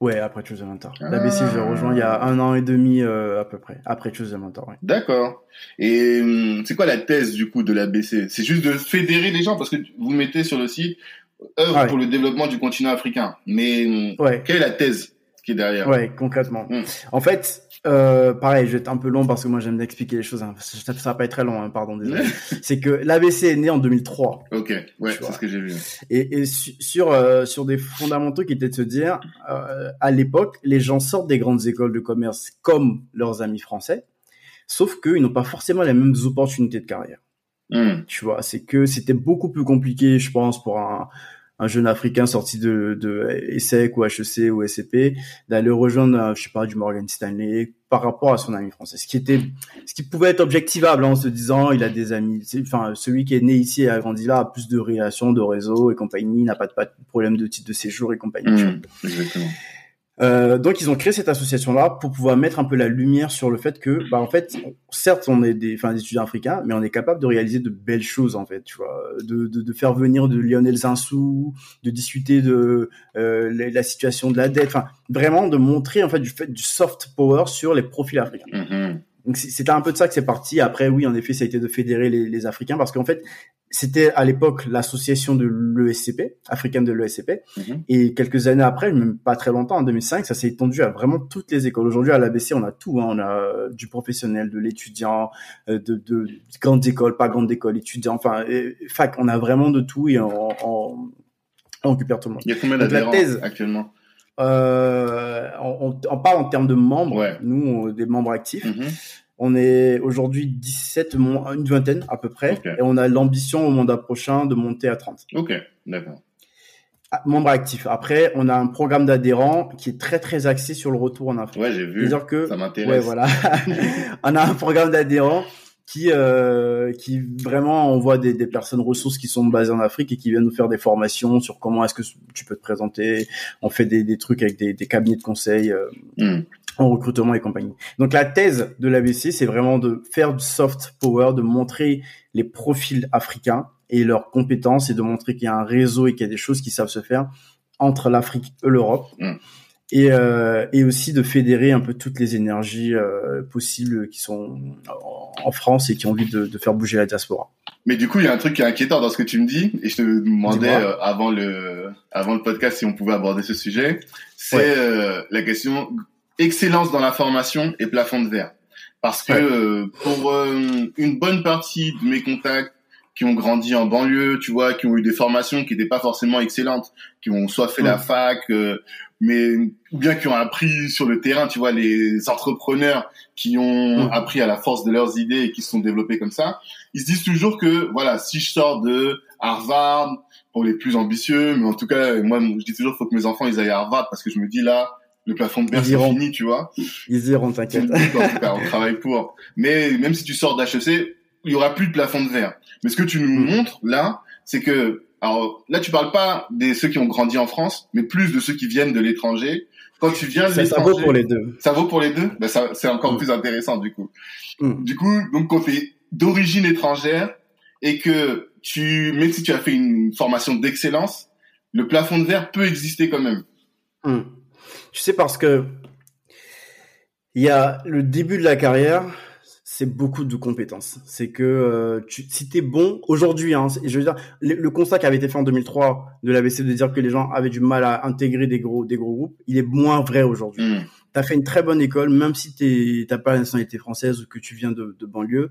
Ouais, après Choose the Mentor. L'ABC, je l'ai rejoint il y a un an et demi euh, à peu près, après Choose the Mentor. Ouais. D'accord. Et hum, c'est quoi la thèse du coup de l'ABC C'est juste de fédérer les gens parce que vous mettez sur le site œuvre pour le développement du continent africain. Mais hum, ouais. quelle est la thèse qui est derrière? Ouais, concrètement. Hum. En fait, euh, pareil, je vais être un peu long parce que moi j'aime expliquer les choses. Hein. Ça, ça, va pas être très long, hein, pardon. Désolé. c'est que l'ABC est né en 2003. Ok, ouais, c'est ce que j'ai vu. Et, et sur euh, sur des fondamentaux qui étaient de se dire, euh, à l'époque, les gens sortent des grandes écoles de commerce comme leurs amis français, sauf qu'ils n'ont pas forcément les mêmes opportunités de carrière. Hmm. Tu vois, c'est que c'était beaucoup plus compliqué, je pense, pour un un jeune Africain sorti de, de ESSEC ou HEC ou SCP d'aller rejoindre, je sais pas, du Morgan Stanley par rapport à son ami français. Ce qui était, ce qui pouvait être objectivable hein, en se disant, il a des amis. Enfin, celui qui est né ici et a grandi là a plus de relations, de réseaux et compagnie, n'a pas de, pas de problème de titre de séjour et compagnie. Mmh, exactement. Euh, donc ils ont créé cette association-là pour pouvoir mettre un peu la lumière sur le fait que, bah en fait, certes on est des, enfin des étudiants africains, mais on est capable de réaliser de belles choses en fait, tu vois, de, de, de faire venir de Lionel Zinsou, de discuter de euh, la, situation de la dette, enfin vraiment de montrer en fait du fait du soft power sur les profils africains. Mhm. Donc c'était un peu de ça que c'est parti. Après, oui, en effet, ça a été de fédérer les, les Africains parce qu'en fait, c'était à l'époque l'association de l'ESCP, africaine de l'ESCP. Mhm. Et quelques années après, même pas très longtemps, en 2005, ça s'est étendu à vraiment toutes les écoles. Aujourd'hui, à l'ABC, on a tout. Hein. On a euh, du professionnel, de l'étudiant, euh, de, de, grandes écoles, pas grandes écoles, étudiants, enfin, et, fac. On a vraiment de tout et on, on, on récupère tout le monde. Il y a combien d'adhérents actuellement? Euh, on, on- parle en termes de membres. Ouais. Nous, on- des membres actifs. Mhm. On est aujourd'hui 17, mon- une vingtaine à peu près. Et on a l'ambition au mandat prochain de monter à 30. Ok, d'accord. Ah, Membres actifs. Après, on a un programme d'adhérents qui est très très axé sur le retour en Afrique. Ouais, j'ai vu. C'est-à-dire que, Ça m'intéresse. ouais, voilà, on a un programme d'adhérents qui, euh, qui vraiment envoie des, des personnes ressources qui sont basées en Afrique et qui viennent nous faire des formations sur comment est-ce que tu peux te présenter. On fait des, des trucs avec des, des cabinets de conseil. euh, Mhm. en recrutement et compagnie. Donc la thèse de l'ABC, c'est vraiment de faire du soft power, de montrer les profils africains et leurs compétences et de montrer qu'il y a un réseau et qu'il y a des choses qui savent se faire entre l'Afrique et l'Europe. Mm. Et, euh, et aussi de fédérer un peu toutes les énergies euh, possibles qui sont en- France et qui ont envie de, de faire bouger la diaspora. Mais du coup, il y a un truc qui est inquiétant dans ce que tu me dis, et je te demandais euh, avant le avant le podcast si on pouvait aborder ce sujet. C'est Ouais. euh, la question excellence dans la formation et plafond de verre. Parce que Ouais. euh, pour une bonne partie de mes contacts qui ont grandi en banlieue, tu vois, qui ont eu des formations qui n'étaient pas forcément excellentes, qui ont soit fait la fac, euh, mais ou bien qui ont appris sur le terrain, tu vois, les entrepreneurs qui ont appris à la force de leurs idées et qui se sont développés comme ça, ils se disent toujours que voilà, si je sors de Harvard pour les plus ambitieux, mais en tout cas, moi, je dis toujours, faut que mes enfants ils aillent à Harvard parce que je me dis là, le plafond de verre c'est fini, tu vois. Ils iront, t'inquiète. en tout cas, on travaille pour. Mais même si tu sors d'HEC, il y aura plus de plafond de verre. Mais ce que tu nous Mm. montres là, c'est que alors là, tu parles pas des ceux qui ont grandi en France, mais plus de ceux qui viennent de l'étranger. Quand tu viens de ça, ça vaut pour les deux. ça vaut pour les deux? Ben, ça, c'est encore Mm. plus intéressant du coup. Mm. Du coup, donc quand t'es d'origine étrangère et que tu, même si tu as fait une formation d'excellence, le plafond de verre peut exister quand même. Tu sais parce que il y a le début de la carrière, c'est beaucoup de compétences. C'est que euh, tu, si t'es bon aujourd'hui, hein, je veux dire, le, le constat qui avait été fait en 2003 de l'ABC de dire que les gens avaient du mal à intégrer des gros des gros groupes, il est moins vrai aujourd'hui. Mm. T'as fait une très bonne école, même si t'es t'as pas la nationalité française ou que tu viens de, de banlieue.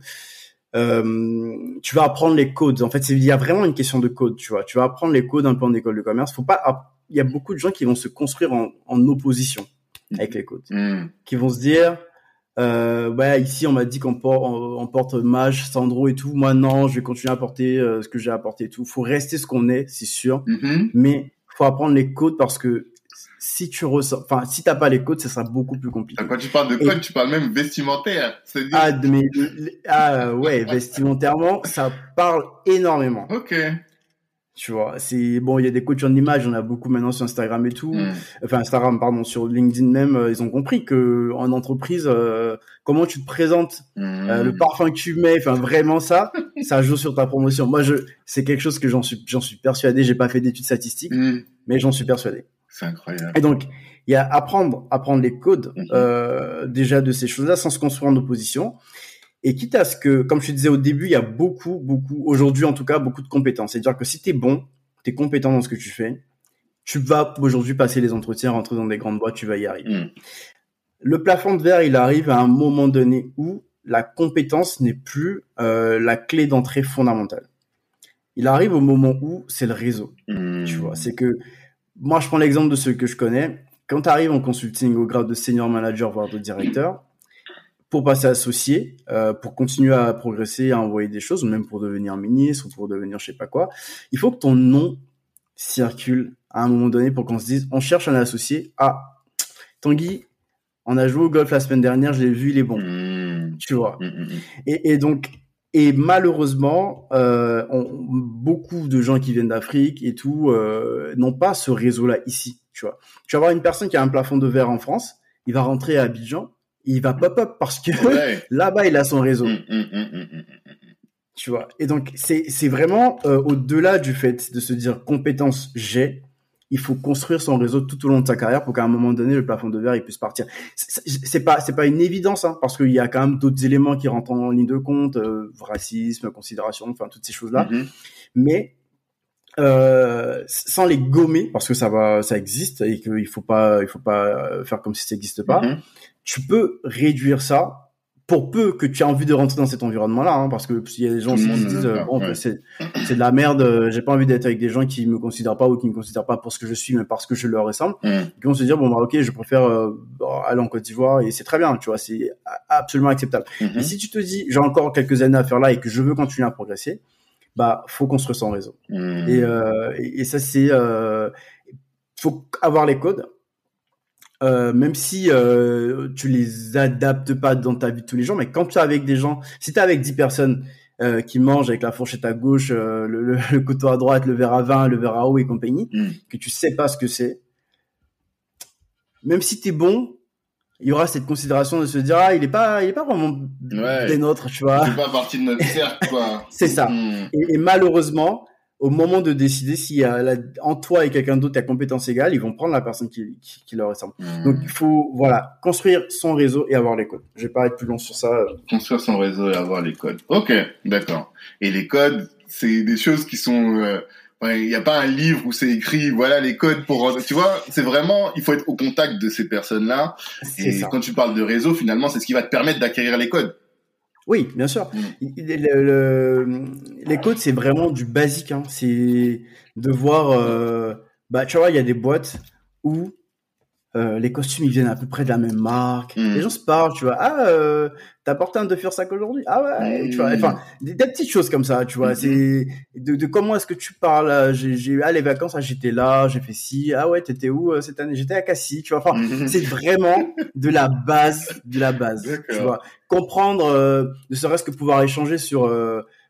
Euh, tu vas apprendre les codes. En fait, il y a vraiment une question de code, tu vois. Tu vas apprendre les codes un peu en école de commerce. Faut pas. app- Il y a beaucoup de gens qui vont se construire en, en opposition avec les codes, Mm. qui vont se dire, euh, ouais, ici on m'a dit qu'on porte, on, on porte Mage, Sandro et tout. Moi non, je vais continuer à porter euh, ce que j'ai apporté et tout. Faut rester ce qu'on est, c'est sûr, Mhm. mais faut apprendre les codes parce que si tu ressens, enfin, si t'as pas les codes, ça sera beaucoup plus compliqué. Quand tu parles de Et- code, tu parles même vestimentaire. Ah, mais ah ouais, vestimentairement, ça parle énormément. ok. Tu vois, c'est bon, il y a des coachs en image, on a beaucoup maintenant sur Instagram et tout. Mm. Enfin Instagram, pardon, sur LinkedIn même, euh, ils ont compris que en entreprise, euh, comment tu te présentes, Mm. euh, le parfum que tu mets, enfin vraiment ça, ça joue sur ta promotion. Moi, je, c'est quelque chose que j'en suis, j'en suis persuadé. J'ai pas fait d'études statistiques, Mm. mais j'en suis persuadé. C'est incroyable. Et donc, il y a apprendre, apprendre les codes Mhm. euh, déjà de ces choses-là sans se construire en opposition. Et quitte à ce que, comme je te disais au début, il y a beaucoup, beaucoup, aujourd'hui en tout cas, beaucoup de compétences. C'est-à-dire que si tu es bon, tu es compétent dans ce que tu fais, tu vas aujourd'hui passer les entretiens, rentrer dans des grandes boîtes, tu vas y arriver. Mm. Le plafond de verre, il arrive à un moment donné où la compétence n'est plus euh, la clé d'entrée fondamentale. Il arrive au moment où c'est le réseau. Mm. Tu vois, c'est que moi, je prends l'exemple de ceux que je connais. Quand tu arrives en consulting au grade de senior manager, voire de directeur, pour passer associé, euh, pour continuer à progresser, à envoyer des choses, ou même pour devenir ministre ou pour devenir je sais pas quoi, il faut que ton nom circulent à un moment donné pour qu'on se dise, on cherche un associé. Ah, Tanguy, on a joué au golf la semaine dernière, je l'ai vu, il est bon. Mmh. Tu vois. Mmh, mmh, mmh. Et, et donc, et malheureusement, euh, on- beaucoup de gens qui viennent d'Afrique et tout euh, n'ont pas ce réseau-là ici. Tu vois. Tu vas avoir une personne qui a un plafond de verre en France, il va rentrer à Abidjan, il va pop-up parce que Ouais. là-bas il a son réseau. Mmh, mmh, mmh, mmh, mmh. Tu vois. Et donc, c'est, vraiment euh, au-delà du fait de se dire compétence j'ai, il faut construire son réseau tout au long de sa carrière pour qu'à un moment donné, le plafond de verre, il puisse partir. C'est, pas, c'est pas une évidence, hein, parce qu'il y a quand même d'autres éléments qui rentrent en ligne de compte, euh, racisme, considération, enfin, toutes ces choses-là. Mhm. Mais, euh, sans les gommer, parce que ça va, ça existe et qu'il faut pas, il faut pas faire comme si ça n'existe pas Mhm. Tu peux réduire ça pour peu que tu aies envie de rentrer dans cet environnement-là, hein, parce que s'il y a des gens qui se disent euh, bon, ouais. c'est c'est de la merde, euh, j'ai pas envie d'être avec des gens qui me considèrent pas ou qui me considèrent pas pour ce que je suis, mais parce que je leur ressemble, Mhm. qui vont se dire bon bah ok, je préfère euh, aller en Côte d'Ivoire et c'est très bien, tu vois, c'est absolument acceptable. Mhm. Et si tu te dis j'ai encore quelques années à faire là et que je veux continuer à progresser, bah faut construire son réseau. Mhm. Et, euh, et, et ça, c'est... Euh, faut avoir les codes. Euh, même si euh, tu les adaptes pas dans ta vie de tous les jours, mais quand tu es avec des gens, si tu es avec 10 personnes euh, qui mangent avec la fourchette à gauche, euh, le, le, le couteau à droite, le verre à vin, le verre à eau et compagnie, Mhm. que tu sais pas ce que c'est, même si tu es bon, il y aura cette considération de se dire ah il est pas il est pas vraiment Ouais. des nôtres, tu vois. C'est pas partie de notre cercle, quoi. C'est ça. Et, et malheureusement, au moment de décider s'il y a la- en toi et quelqu'un d'autre à compétence égale, ils vont prendre la personne qui, qui, qui leur ressemble. Mhm. Donc il faut voilà construire son réseau et avoir les codes. Je vais pas être plus long sur ça. construire son réseau et avoir les codes. Ok, d'accord. Et les codes, c'est des choses qui sont. euh, ouais, Il n'y a pas un livre où c'est écrit, voilà les codes pour. Tu vois, c'est vraiment, il faut être au contact de ces personnes-là. C'est Et ça. quand tu parles de réseau, finalement, c'est ce qui va te permettre d'acquérir les codes. Oui, bien sûr. Mm. Le- le- les codes c'est vraiment du basique. Hein. C'est de voir. euh, bah tu vois, il y a des boîtes où euh, les costumes ils viennent à peu près de la même marque. Mm. Les gens se parlent, tu vois. Ah, euh, t'as porté un de Fursac aujourd'hui Ah ouais, tu vois. Mm. Enfin, des, des petites choses comme ça, tu vois. Mhm. C'est de, de comment est-ce que tu parles. euh, J'ai, ah les vacances, ah, j'étais là, j'ai fait ci. Ah ouais, t'étais où euh, cette année? J'étais à Cassis, tu vois. Enfin, c'est vraiment de la base, de la base. D'accord. Tu vois, comprendre, euh, ne serait-ce que pouvoir échanger sur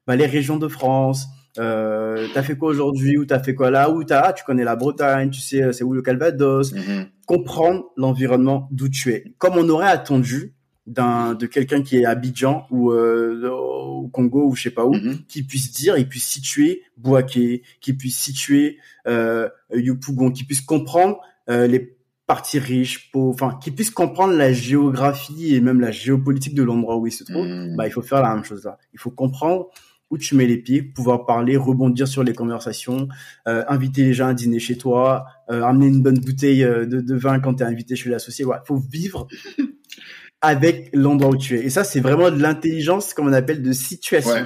bah, les régions de France. Euh, t'as fait quoi aujourd'hui ou t'as fait quoi là ou t'as ah, tu connais la Bretagne tu sais euh, c'est où le Calvados Mhm. comprendre l'environnement d'où tu es comme on aurait attendu d'un de quelqu'un qui est à Abidjan ou euh, au Congo ou je sais pas où Mhm. qui puisse dire et puisse situer Bouaké qui puisse situer euh, Yopougon qui puisse comprendre euh, les parties riches pauvres enfin qui puisse comprendre la géographie et même la géopolitique de l'endroit où il se trouve Mhm. bah il faut faire la même chose là il faut comprendre où tu mets les pieds, pouvoir parler, rebondir sur les conversations, euh, inviter les gens à dîner chez toi, euh, amener une bonne bouteille euh, de, de vin quand tu es invité chez l'associé. Voilà, faut vivre avec l'endroit où tu es. Et ça, c'est vraiment de l'intelligence, comme on appelle, de situation. Ouais,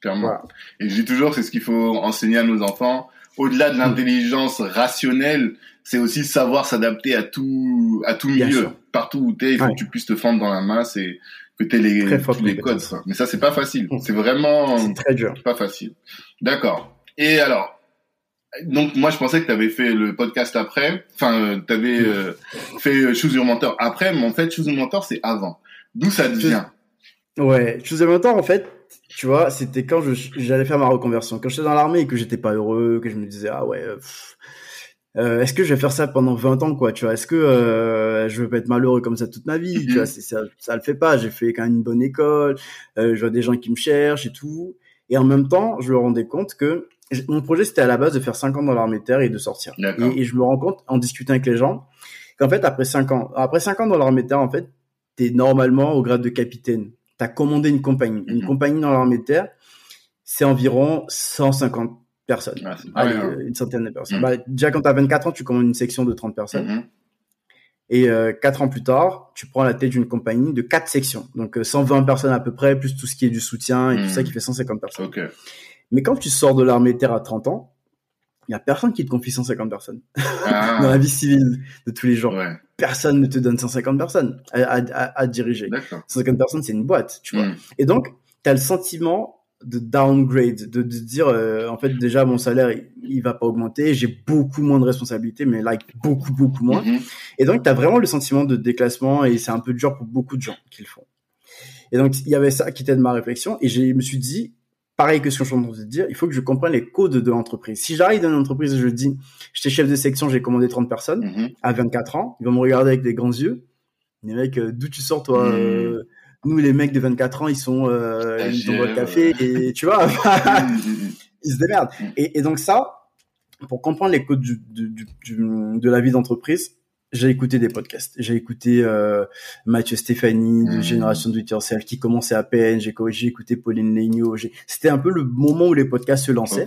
clairement. Voilà. Et je dis toujours, c'est ce qu'il faut enseigner à nos enfants. Au-delà de l'intelligence rationnelle, c'est aussi savoir s'adapter à tout, à tout milieu. Partout où t'es, il faut Ouais. que tu puisses te fendre dans la masse et que t'aies les, Très forte tous les codes. quoi. Mais ça, c'est pas facile. C'est vraiment très dur. pas facile. D'accord. Et alors, donc moi, je pensais que tu avais fait le podcast après. Enfin, tu avais Mm. fait euh, Choose Your Mentor après, mais en fait, Choose Your Mentor, c'est avant. D'où ça te Choose- vient? Ouais, je faisais longtemps en fait, tu vois, c'était quand j'allais faire ma reconversion. Quand j'étais dans l'armée et que j'étais pas heureux, que je me disais, ah ouais, euh, pff, euh, est-ce que je vais faire ça pendant 20 ans, quoi, tu vois, est-ce que euh, je veux pas être malheureux comme ça toute ma vie, tu vois, c'est- ça, ça le fait pas. J'ai fait quand même une bonne école, euh, je vois des gens qui me cherchent et tout. Et en même temps, je me rendais compte que mon projet, c'était à la base de faire 5 ans dans l'armée de terre et de sortir. Et, et je me rends compte, en discutant avec les gens, qu'en fait, après 5 ans, après 5 ans dans l'armée de terre, en fait, t'es normalement au grade de capitaine. T'as commandé une compagnie. Une Mhm. compagnie dans l'armée de terre, c'est environ 150 personnes. Ah, pas Allez, euh, une centaine de personnes. Mhm. Bah, déjà, quand t'as 24 ans, tu commandes une section de 30 personnes. Mhm. Et euh, 4 ans plus tard, tu prends la tête d'une compagnie de 4 sections. Donc, euh, 120 personnes à peu près, plus tout ce qui est du soutien et tout ça qui fait 150 personnes. Mais quand tu sors de l'armée de terre à 30 ans, il y a personne qui te confie 150 personnes. Ah, Dans la vie civile de tous les jours, ouais. personne ne te donne 150 personnes à, à, à- à diriger. D'accord. 150 personnes, c'est une boîte, tu vois. Mhm. Et donc, tu as le sentiment de downgrade, de, de dire euh, en fait déjà mon salaire il, va pas augmenter, j'ai beaucoup moins de responsabilités, mais like beaucoup beaucoup moins. Mhm. Et donc tu as vraiment le sentiment de déclassement et c'est un peu dur pour beaucoup de gens qui le font. Et donc il y avait ça qui était de ma réflexion et je me suis dit pareil que ce que je suis en train de dire, il faut que je comprenne les codes de l'entreprise. Si j'arrive dans une entreprise et je dis j'étais chef de section, j'ai commandé 30 personnes Mhm. à 24 ans, ils vont me regarder avec des grands yeux. Les mecs, euh, d'où tu sors toi Mhm. euh, Nous les mecs de 24 ans, ils sont euh, ils ont le café et tu vois Mhm. ils se démerdent. Mm. Et, et donc ça, pour comprendre les codes du- du- de la vie d'entreprise, j'ai écouté des podcasts. J'ai écouté euh, Mathieu Stéphanie de Mm. Génération It Yourself qui commençait à peine. J'ai écouté Pauline. J'ai- C'était un peu le moment où les podcasts se lançaient.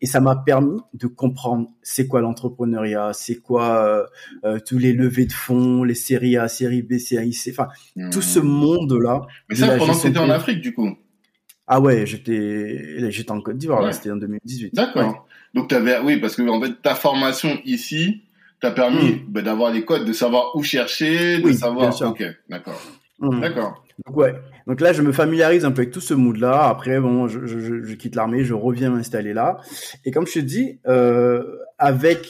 Et ça m'a permis de comprendre c'est quoi l'entrepreneuriat, c'est quoi euh, euh, tous les levées de fonds, les séries A, séries B, séries C, enfin tout ce Mhm. monde-là. Mais de ça, pendant que gestion t'étais en de- Afrique, du coup? Ah ouais, j'étais j'étais en Côte d'Ivoire, Ouais. c'était en 2018. D'accord. Ouais. Donc t'avais, oui, parce que en fait, ta formation ici t'a permis bah, d'avoir les codes, de savoir où chercher, de. Oui, savoir. bien sûr. Ok, d'accord, Mm. d'accord. Donc ouais. Donc là, je me familiarise un peu avec tout ce mood-là. Après, bon, je, je, je- je quitte l'armée, je reviens m'installer là. Et comme je te dis, euh, avec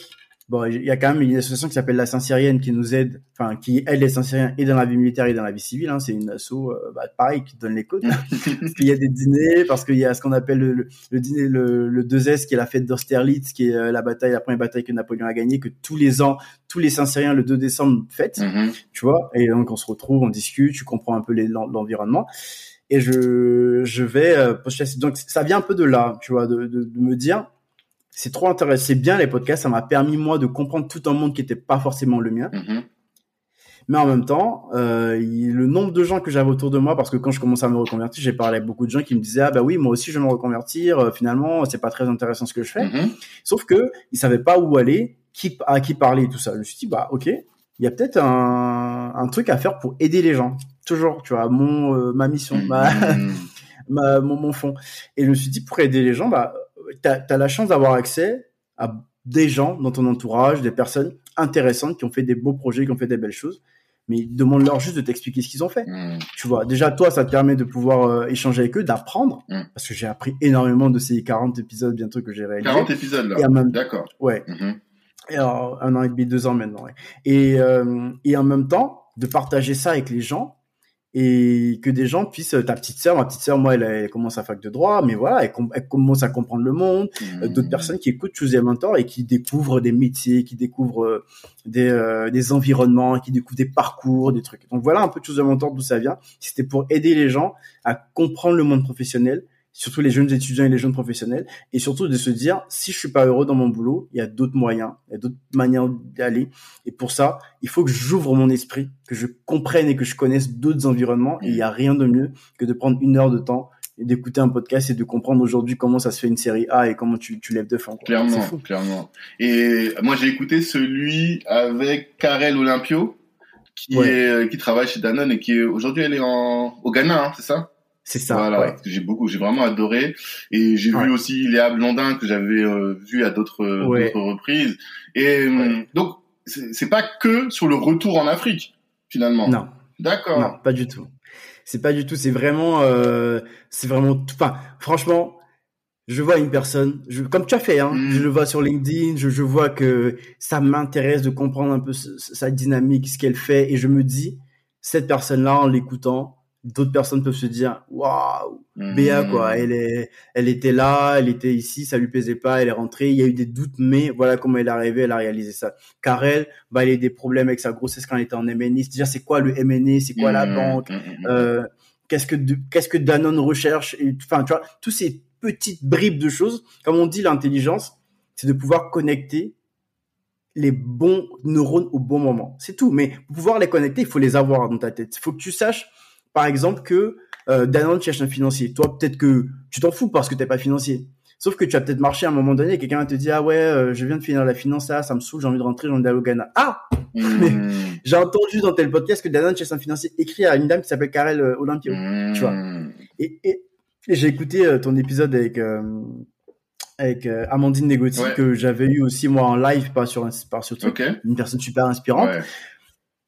bon, il y a quand même une association qui s'appelle la Saint-Syrienne qui nous aide, enfin qui aide les Saint-Syriens et dans la vie militaire et dans la vie civile. Hein. C'est une asso, euh, bah, pareil, qui donne les codes. parce qu'il y a des dîners, parce qu'il y a ce qu'on appelle le, le, le dîner, le, le 2S, qui est la fête d'Austerlitz, qui est euh, la bataille, la première bataille que Napoléon a gagnée, que tous les ans, tous les Saint-Syriens le 2 décembre fêtent Mhm. tu vois et donc on se retrouve on discute tu comprends un peu l'environnement et je je vais euh, donc ça vient un peu de là tu vois de, de, de me dire c'est trop intéressant c'est bien les podcasts ça m'a permis moi de comprendre tout un monde qui était pas forcément le mien Mhm. mais en même temps euh, il- le nombre de gens que j'avais autour de moi parce que quand je commençais à me reconvertir j'ai parlé à beaucoup de gens qui me disaient ah bah oui moi aussi je vais me reconvertir euh, finalement c'est pas très intéressant ce que je fais Mhm. Sauf que ils savaient pas où aller, qui à qui parler et tout ça. Je me suis dit bah ok, il y a peut-être un, un truc à faire pour aider les gens. Toujours, tu vois, mon euh, ma mission, ma, Mhm. ma mon, mon fond. Et je me suis dit pour aider les gens, bah t'as as la chance d'avoir accès à des gens dans ton entourage, des personnes intéressantes qui ont fait des beaux projets, qui ont fait des belles choses. Mais demande-leur juste de t'expliquer ce qu'ils ont fait. Mhm. Tu vois, déjà toi, ça te permet de pouvoir euh, échanger avec eux, d'apprendre, Mm. parce que j'ai appris énormément de ces 40 épisodes bientôt que j'ai réalisés. 40 épisodes là. Même D'accord. ouais, Mhm. et alors, un an et demi, deux ans maintenant. ouais. Et, euh, et en même temps, de partager ça avec les gens et que des gens puissent. Ta petite sœur, ma petite sœur, moi, elle, elle commence à fac de droit, mais voilà, elle, com- elle commence à comprendre le monde. Euh, Mhm. D'autres personnes qui écoutent Choose Your Mentor et qui découvrent des métiers, qui découvrent euh, des, euh, des environnements, qui découvrent des parcours, des trucs. Donc voilà un peu Choose Your Mentor d'où ça vient. C'était pour aider les gens à comprendre le monde professionnel, surtout les jeunes étudiants et les jeunes professionnels, et surtout de se dire si je suis pas heureux dans mon boulot, il y a d'autres moyens, il y a d'autres manières d'aller. Et pour ça, il faut que j'ouvre mon esprit, que je comprenne et que je connaisse d'autres environnements. Et il y a rien de mieux que de prendre une heure de temps et d'écouter un podcast et de comprendre aujourd'hui comment ça se fait une série A et comment tu, tu lèves de fond. quoi. Clairement, fou. clairement. Et moi j'ai écouté celui avec Karel Olympio qui Ouais. est euh, qui travaille chez Danone et qui est aujourd'hui elle est en au Ghana, hein, c'est ça? C'est ça. Voilà, ouais. que j'ai beaucoup, j'ai vraiment adoré. Et j'ai Ouais. vu aussi Léa Blondin que j'avais euh, vu à d'autres euh, Ouais. d'autres reprises. Et euh, donc c'est pas que sur le retour en Afrique finalement. Non. D'accord. Non, pas du tout. C'est pas du tout. C'est vraiment, euh, c'est vraiment. tout- Enfin, franchement, je vois une personne, je, comme tu as fait, hein, Mm. je le vois sur LinkedIn, je, je vois que ça m'intéresse de comprendre un peu ce- sa dynamique, ce qu'elle fait, et je me dis, cette personne-là, en l'écoutant, d'autres personnes peuvent se dire, waouh, Béa Mhm. quoi, elle est, elle était là, elle était ici, ça lui plaisait pas, elle est rentrée, il y a eu des doutes, mais voilà comment elle est arrivée, elle a réalisé ça. Karel, bah, elle a eu des problèmes avec sa grossesse quand elle était en MNI. Déjà, c'est quoi le MNI, c'est quoi la Mhm. banque? Mhm. euh, qu'est-ce que qu'est-ce que Danone recherche, enfin tu vois, tous ces petites bribes de choses. Comme on dit, l'intelligence, c'est de pouvoir connecter les bons neurones au bon moment. C'est tout. Mais pour pouvoir les connecter, il faut les avoir dans ta tête. Il faut que tu saches, par exemple, que euh, Danone cherche un financier. Toi, peut-être que tu t'en fous parce que t'es pas financier. Sauf que tu as peut-être marché à un moment donné et quelqu'un te dit ah ouais euh, je viens de finir la finance là ça me saoule j'ai envie de rentrer j'ai envie d'aller au Ghana ah Mhm. j'ai entendu dans tel podcast que Danone cherche un financier écrit à une dame qui s'appelle Karel euh, Olympio tu vois. Et, et, et j'ai écouté euh, ton épisode avec euh, avec Amandine Negotti Ouais. que j'avais eu aussi moi en live pas sur pas sur Ok. une personne super inspirante Ouais.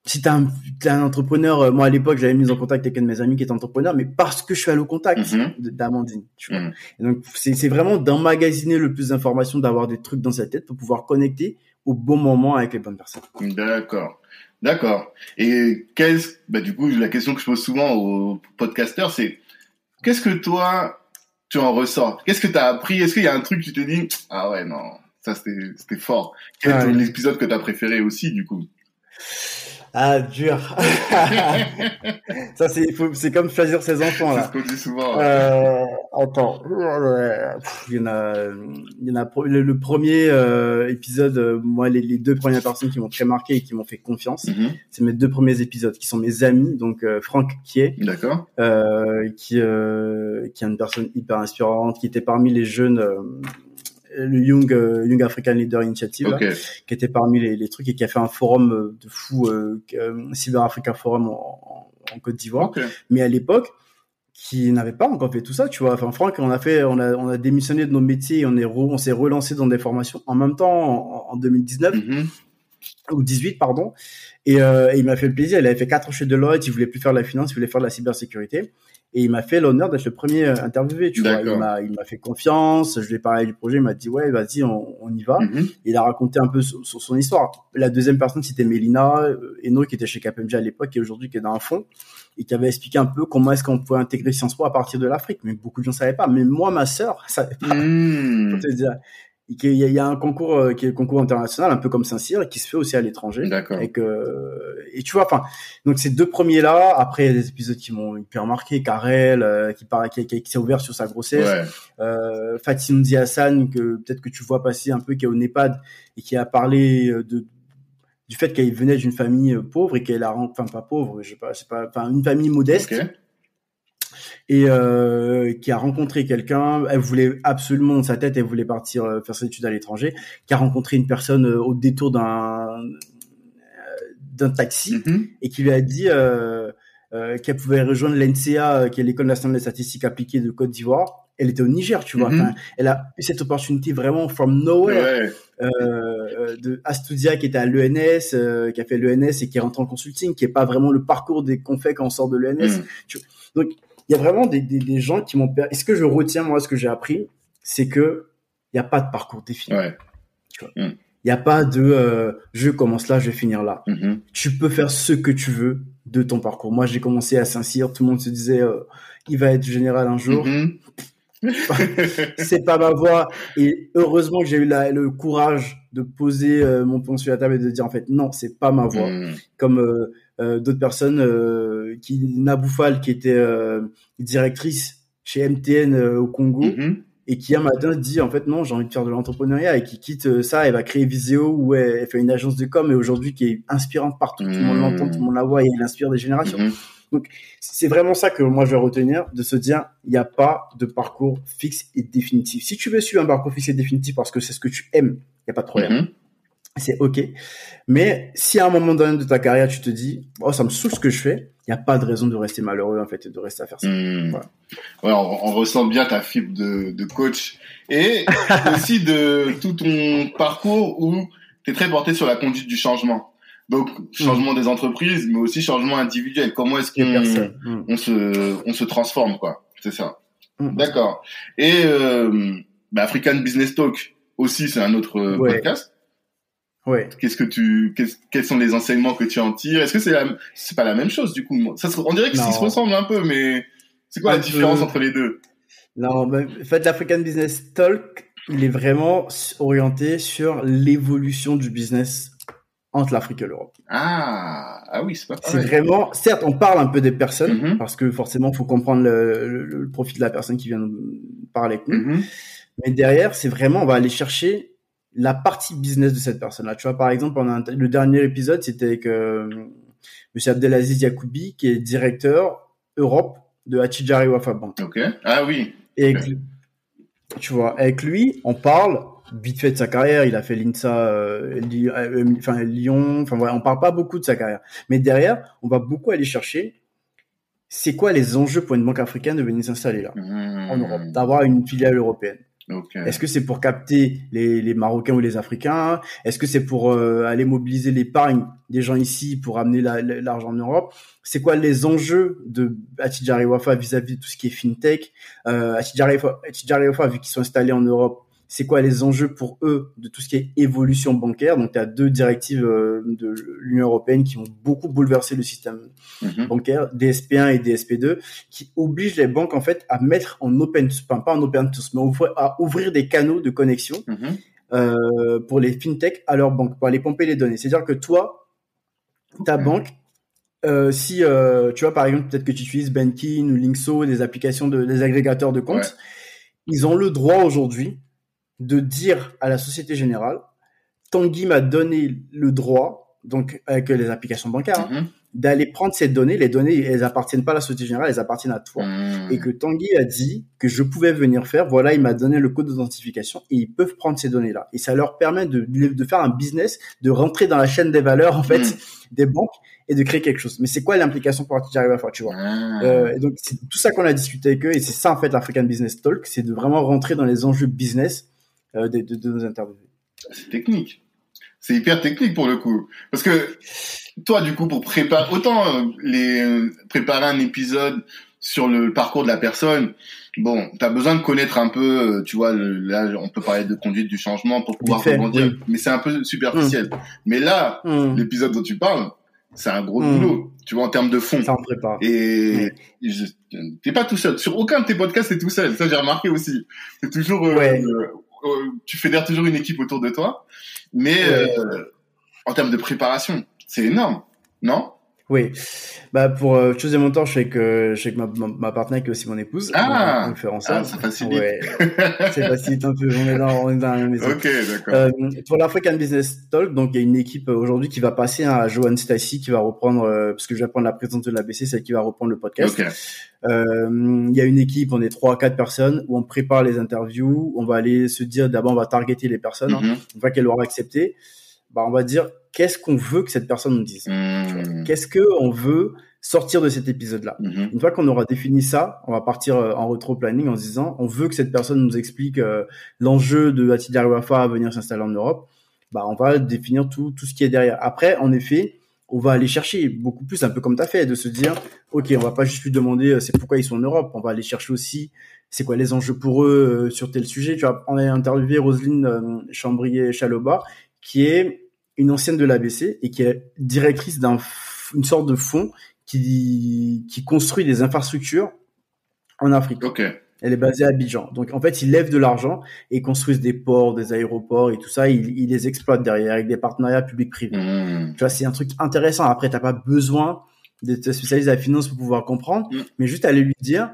Si t'es un, un entrepreneur, euh, moi à l'époque j'avais mis en contact avec un de mes amis qui est entrepreneur, mais parce que je suis allé au contact Mhm. d'Amandine. Mhm. Donc c'est vraiment d'emmagasiner le plus d'informations, d'avoir des trucs dans sa tête pour pouvoir connecter au bon moment avec les bonnes personnes. D'accord. D'accord. Et qu'est-ce, bah, du coup, la question que je pose souvent aux podcasteurs, c'est, qu'est-ce que toi, tu en ressors? Qu'est-ce que tu as appris? Est-ce qu'il y a un truc que tu te dis, ah ouais, non, ça c'était, fort. Quel est Ouais. l'épisode que tu as préféré aussi, du coup? Ah dur. Ça c'est comme choisir ses enfants C'est ce qu'on dit souvent. ouais. Euh, attends, il y en a, il y en a le, le premier euh, épisode. euh, moi, les, les deux premières personnes qui m'ont très marqué et qui m'ont fait confiance, Mhm. c'est mes deux premiers épisodes, qui sont mes amis. Donc euh, Franck qui est, D'accord. euh, qui euh, qui est une personne hyper inspirante, qui était parmi les jeunes. Le Young, euh, Young African Leader Initiative, là, Ok. qui était parmi les, les trucs et qui a fait un forum euh, de fou, euh, Cyber Africa Forum en, Côte d'Ivoire mais à l'époque qui n'avait pas encore fait tout ça, tu vois. Enfin, Franck, on a fait, on a, on a démissionné de nos métiers, et on est, re- on s'est relancé dans des formations en même temps en, en 2019 Mhm. ou 18, pardon. Et, euh, et il m'a fait le plaisir. Il avait fait quatre ans chez Deloitte. Il voulait plus faire de la finance, il voulait faire de la cybersécurité. Et il m'a fait l'honneur d'être le premier euh, interviewé, tu vois. Il m'a, il m'a fait confiance. Je lui ai parlé du projet. Il m'a dit, ouais, vas-y, on, on y va. Mhm. Il a raconté un peu sur, sur son histoire. La deuxième personne, c'était Mélina euh, Eno, qui était chez KPMG à l'époque et aujourd'hui qui est dans un fond et qui avait expliqué un peu comment est-ce qu'on pouvait intégrer Sciences Po à partir de l'Afrique. Mais beaucoup de gens savaient pas. Mais moi, ma sœur, savait pas. Mhm. Pour te dire. Qu'il y il y a un concours euh, qui est le concours international, un peu comme Saint-Cyr, qui se fait aussi à l'étranger. D'accord. Et que, et tu vois, enfin, donc ces deux premiers là, après, il y a des épisodes qui m'ont hyper marqué, Karel, euh, qui paraît, qui, qui, qui s'est ouvert sur sa grossesse, Ouais. euh, Fatim Hassan, que peut-être que tu vois passer un peu, qui est au NEPAD et qui a parlé euh, de du fait qu'elle venait d'une famille euh, pauvre et qu'elle a, enfin pas pauvre, je sais pas, c'est pas, enfin une famille modeste. Et euh, qui a rencontré quelqu'un. Elle voulait absolument dans sa tête, elle voulait partir euh, faire ses études à l'étranger, qui a rencontré une personne euh, au détour d'un d'un taxi Mhm. et qui lui a dit qu'elle pouvait rejoindre l'NCA, qui est l'école nationale des statistiques appliquées de Côte d'Ivoire. Elle était au Niger, tu vois. Mhm. Enfin, elle a eu cette opportunité vraiment from nowhere Ouais. de Astudia qui était à l'ENS, qui a fait l'ENS et qui est rentré en consulting, qui est pas vraiment le parcours des qu'on fait quand on sort de l'ENS. Mhm. Donc il y a vraiment des, des, des gens qui m'ont. Et ce que je retiens moi, ce que j'ai appris, c'est que il y a pas de parcours défini. Ouais. Il y a pas de euh, je commence là, je vais finir là. Mhm. Tu peux faire ce que tu veux de ton parcours. Moi, j'ai commencé à Saint-Cyr, tout le monde se disait euh, il va être général un jour. Mhm. c'est pas ma voix. Et heureusement que j'ai eu la- le courage de poser euh, mon pont sur la table et de dire en fait non, c'est pas ma voix. Mhm. Comme d'autres personnes, euh, qui Naboufal qui était euh, directrice chez MTN euh, au Congo Mhm. et qui un matin dit en fait non, j'ai envie de faire de l'entrepreneuriat et qui quitte euh, ça, elle va créer Viséo où elle, elle fait une agence de com et aujourd'hui qui est inspirante partout, tout le monde Mhm. l'entend, tout le monde la voit et elle inspire des générations. Mhm. C'est vraiment ça que moi je vais retenir, de se dire, il n'y a pas de parcours fixe et définitif. Si tu veux suivre un parcours fixe et définitif parce que c'est ce que tu aimes, il n'y a pas de problème. Mhm. C'est ok. Mais si à un moment donné de ta carrière, tu te dis, oh, ça me saoule ce que je fais, il n'y a pas de raison de rester malheureux, en fait, et de rester à faire ça. Voilà. Ouais, on, on ressent bien ta fibre de, de coach et aussi de tout ton parcours où tu es très porté sur la conduite du changement. Donc, changement des entreprises, mais aussi changement individuel. Comment est-ce qu'on personne. Mm. on se, on se transforme, quoi. C'est ça. Mm. D'accord. Et euh, bah, African Business Talk aussi, c'est un autre euh, Ouais. podcast. Ouais. Qu'est-ce que tu, qu'est-ce- quels sont les enseignements que tu en tires? Est-ce que c'est la, c'est pas la même chose du coup? Ça, se- on dirait ça se ressemble un peu, mais c'est quoi Un la différence peu. entre les deux? Non, mais en fait, l'African Business Talk, il est vraiment orienté sur l'évolution du business entre l'Afrique et l'Europe. Ah, ah oui, c'est pas C'est vraiment, certes, on parle un peu des personnes, Mhm. parce que forcément, faut comprendre le, le, le profit de la personne qui vient parler avec nous. Mhm. Mais derrière, c'est vraiment, on va aller chercher la partie business de cette personne-là. Tu vois, par exemple, on a un- le dernier épisode, c'était avec euh, Monsieur Abdelaziz Yacoubi, qui est directeur Europe de Achijari Wafa Bank. Ok. Ah oui. Et avec tu vois, avec lui, on parle vite fait de sa carrière. Il a fait l'INSA, euh, Li- euh, enfin Lyon. Enfin voilà, on parle pas beaucoup de sa carrière. Mais derrière, on va beaucoup aller chercher. C'est quoi les enjeux pour une banque africaine de venir s'installer là, en Europe, d'avoir une filiale européenne Est-ce que c'est pour capter les, les, Marocains ou les Africains? Est-ce que c'est pour euh, aller mobiliser l'épargne des gens ici pour amener l'argent en Europe? C'est quoi les enjeux de Atidjari Wafa vis-à-vis de tout ce qui est fintech? Euh, Atidjari Wafa, vu qu'ils sont installés en Europe, c'est quoi les enjeux pour eux de tout ce qui est évolution bancaire? Donc, il y a deux directives euh, de l'Union européenne qui ont beaucoup bouleversé le système mhm. bancaire, DSP1 et DSP2, qui obligent les banques en fait à mettre en open, enfin pas en open source, mais à ouvrir des canaux de connexion mhm. euh, pour les fintech à leur banque, pour aller pomper les données. C'est-à-dire que toi, ta mhm. banque, euh, si euh, tu vois par exemple peut-être que tu utilises Banking ou Linkso, des applications de des agrégateurs de comptes, ils ont le droit aujourd'hui de dire à la Société Générale, Tanguy m'a donné le droit, donc avec les applications bancaires, hein, mhm. d'aller prendre ces données. Les données, elles appartiennent pas à la Société Générale, elles appartiennent à toi. Mhm. Et que Tanguy a dit que je pouvais venir faire, voilà, il m'a donné le code d'identification et ils peuvent prendre ces données-là. Et ça leur permet de, de faire un business, de rentrer dans la chaîne des valeurs, en fait, mhm. des banques et de créer quelque chose. Mais c'est quoi l'implication pour Article à faire, tu vois? Ah. euh, et Donc c'est tout ça qu'on a discuté avec eux et c'est ça en fait l'African Business Talk, c'est de vraiment rentrer dans les enjeux business euh, de, de, nos interviews. C'est technique. C'est hyper technique pour le coup. Parce que toi, du coup, pour préparer, autant euh, les euh, préparer un épisode sur le parcours de la personne, bon, tu as besoin de connaître un peu, tu vois, là, on peut parler de conduite du changement pour pouvoir rebondir, mais c'est un peu superficiel. Mmh. Mais là, mmh. l'épisode dont tu parles, c'est un gros mmh. boulot, tu vois, en termes de fond. Ça en prépare. Et t'es pas tout seul. Sur aucun de tes podcasts, t'es tout seul. Ça, j'ai remarqué aussi. C'est toujours, ouais. Euh, tu fédères toujours une équipe autour de toi, mais euh, en termes de préparation, c'est énorme, non? Oui. Bah pour euh, Mentor, je sais que je sais que ma, ma, partenaire qui est aussi mon épouse. Ah, on, faire ensemble. Ah, ça facilite. Ouais, ça facilite un peu. On est dans, on est dans la maison. Ok, d'accord. Euh, pour l'African Business Talk, donc il y a une équipe euh, aujourd'hui qui va passer à Johan Stacy qui va reprendre, euh, parce que je vais prendre la présidente de l'ABC, c'est qui va reprendre le podcast. Okay. Il y a une équipe, on est trois à quatre personnes où on prépare les interviews. On va aller se dire d'abord on va targeter les personnes, hein, mm-hmm. une fois qu'elles auront accepté bah, on va dire qu'est-ce qu'on veut que cette personne nous dise. Mmh. Qu'est-ce que on veut sortir de cet épisode-là. Mmh. Une fois qu'on aura défini ça, on va partir euh, en retro planning en se disant on veut que cette personne nous explique euh, l'enjeu de Atidar Wafa à venir s'installer en Europe. Bah, on va définir tout tout ce qui est derrière. Après, en effet, on va aller chercher beaucoup plus, un peu comme tu as fait, de se dire, OK, on va pas juste lui demander euh, c'est pourquoi ils sont en Europe, on va aller chercher aussi c'est quoi les enjeux pour eux sur tel sujet. Tu vois, on a interviewé Roselyne Chambrier-Chaloba, qui est une ancienne de l'ABC et qui est directrice d'un une sorte de fonds qui qui construit des infrastructures en Afrique. Elle est basée à Abidjan. Donc en fait, ils lèvent de l'argent et construisent des ports, des aéroports et tout ça. Ils, ils les exploitent derrière avec des partenariats publics-privés. Hmm. Tu vois, c'est un truc intéressant. Après, t'as pas besoin d'être spécialiste à la finance pour pouvoir comprendre, hmm. mais juste aller lui dire,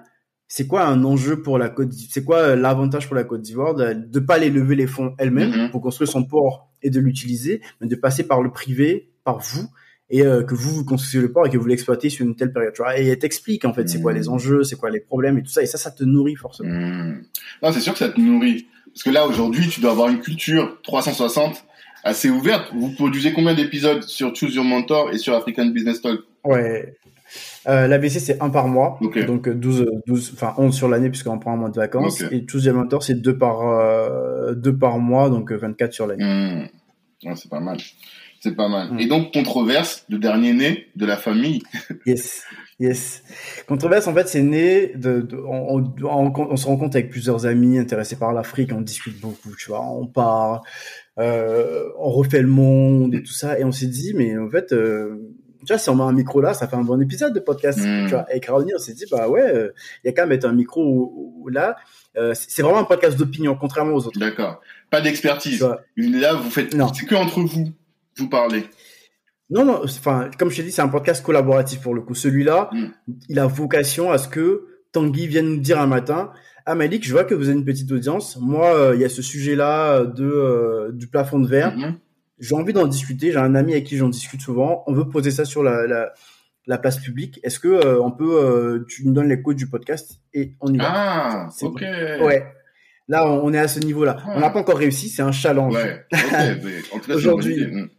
c'est quoi un enjeu pour la Côte C'est quoi euh, l'avantage pour la Côte d'Ivoire de, ne pas aller lever les fonds elle-même mm-hmm. pour construire son port et de l'utiliser, mais de passer par le privé, par vous, et euh, que vous, vous construisez le port et que vous l'exploitez sur une telle période. Tu vois et elle t'explique en fait c'est quoi les mm-hmm. enjeux, c'est quoi les problèmes et tout ça. Et ça, ça te nourrit forcément. Mm. Non, c'est sûr que ça te nourrit. Parce que là, aujourd'hui, tu dois avoir une culture 360 assez ouverte. Vous produisez combien d'épisodes sur Choose Your Mentor et sur African Business Talk? Ouais, euh, L'ABC, c'est un par mois. Donc 12, 12, enfin 11 sur l'année puisqu'on prend un mois de vacances. Et Choose Mentor, c'est deux par, euh, deux par mois, donc 24 sur l'année. Mmh. c'est pas mal. C'est pas mal. Mmh. Et donc, Controverse, le dernier né de la famille. yes. Yes. Controverse, en fait, c'est né de, de on, on, on, se rend compte avec plusieurs amis intéressés par l'Afrique, on discute beaucoup, tu vois, on part, euh, on refait le monde et tout ça, et on s'est dit, mais en fait, euh, tu vois, si on met un micro là, ça fait un bon épisode de podcast. Hmm. Tu vois, avec Raoni, on s'est dit, bah ouais, il euh, y a qu'à mettre un micro là. Euh, c'est vraiment un podcast d'opinion, contrairement aux autres. D'accord. Pas d'expertise. Là, vous faites, c'est que entre vous, vous parlez. Non, non, enfin, comme je t'ai dit, c'est un podcast collaboratif pour le coup. Celui-là, hmm. il a vocation à ce que Tanguy vienne nous dire un matin, ah Malik, je vois que vous avez une petite audience. Moi, euh, il y a ce sujet-là de du plafond de verre. Hmm j'ai envie d'en discuter. J'ai un ami avec qui j'en discute souvent. On veut poser ça sur la, la, la place publique. Est-ce que euh, on peut, euh, tu nous donnes les codes du podcast et on y va? Ah, ok. Ouais. Là, on est à ce niveau-là. On n'a pas encore réussi. C'est un challenge. Ouais. Aujourd'hui, hmm.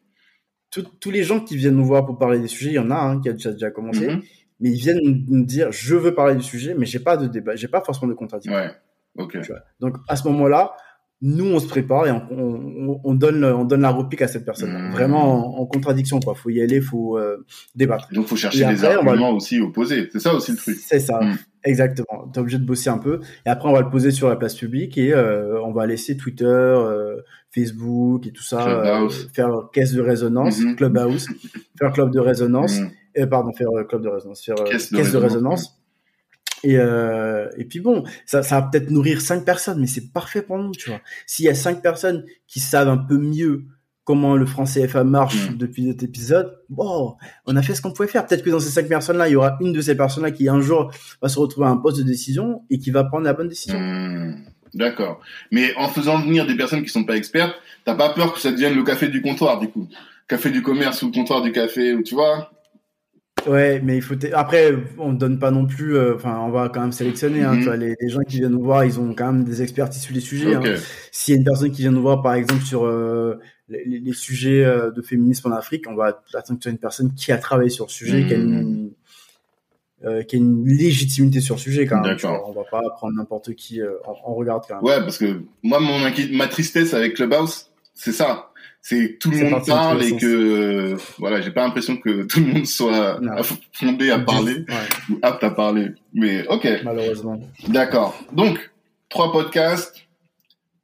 tous les gens qui viennent nous voir pour parler des sujets, il y en a un hein, qui a déjà, commencé, mm-hmm. mais ils viennent nous dire je veux parler du sujet, mais j'ai pas de débat, j'ai pas forcément de contradiction. Ouais. Ok. Tu vois. Donc à ce moment-là, nous on se prépare et on, on, on donne on donne la réplique à cette personne. Mmh. Vraiment en, en, contradiction quoi. Faut y aller, faut euh, débattre. Donc faut chercher des va- arguments aussi opposés. C'est ça aussi le truc. C'est ça, Mm. exactement. T'es obligé de bosser un peu. Et après, on va le poser sur la place publique et euh, on va laisser Twitter, euh, Facebook et tout ça euh, faire caisse de résonance, Mhm. Clubhouse, faire club de résonance. Mm. Euh, pardon, faire euh, club de résonance, faire Caisse caisse, de résonance. Et, euh, et puis bon, ça, ça va peut-être nourrir cinq personnes, mais c'est parfait pour nous, tu vois. S'il y a cinq personnes qui savent un peu mieux comment le franc CFA marche Mm. depuis cet épisode, bon, on a fait ce qu'on pouvait faire. Peut-être que dans ces cinq personnes-là, il y aura une de ces personnes-là qui un jour va se retrouver à un poste de décision et qui va prendre la bonne décision. Hmm, D'accord. Mais en faisant venir des personnes qui sont pas expertes, t'as pas peur que ça devienne le café du comptoir, du coup? Café du commerce ou le comptoir du café, ou tu vois? Ouais, mais il faut après on donne pas non plus euh, enfin on va quand même sélectionner hein, Mhm. tu vois les, les gens qui viennent nous voir, ils ont quand même des expertises sur les sujets Ok. hein. S'il y a une personne qui vient nous voir par exemple sur euh, les, sujets euh, de féminisme en Afrique, on va attendre que soit une personne qui a travaillé sur le sujet, qui a une euh, qui a une légitimité sur le sujet quand même. tu D'accord. vois. On va pas prendre n'importe qui euh, on, on regarde quand même. Ouais, parce que moi, mon ma tristesse avec Clubhouse, c'est ça. C'est que tout le monde parle et que voilà, j'ai pas l'impression que tout le monde soit fondé à parler Ouais, ou apte à parler. Mais ok, malheureusement. d'accord. Donc trois podcasts,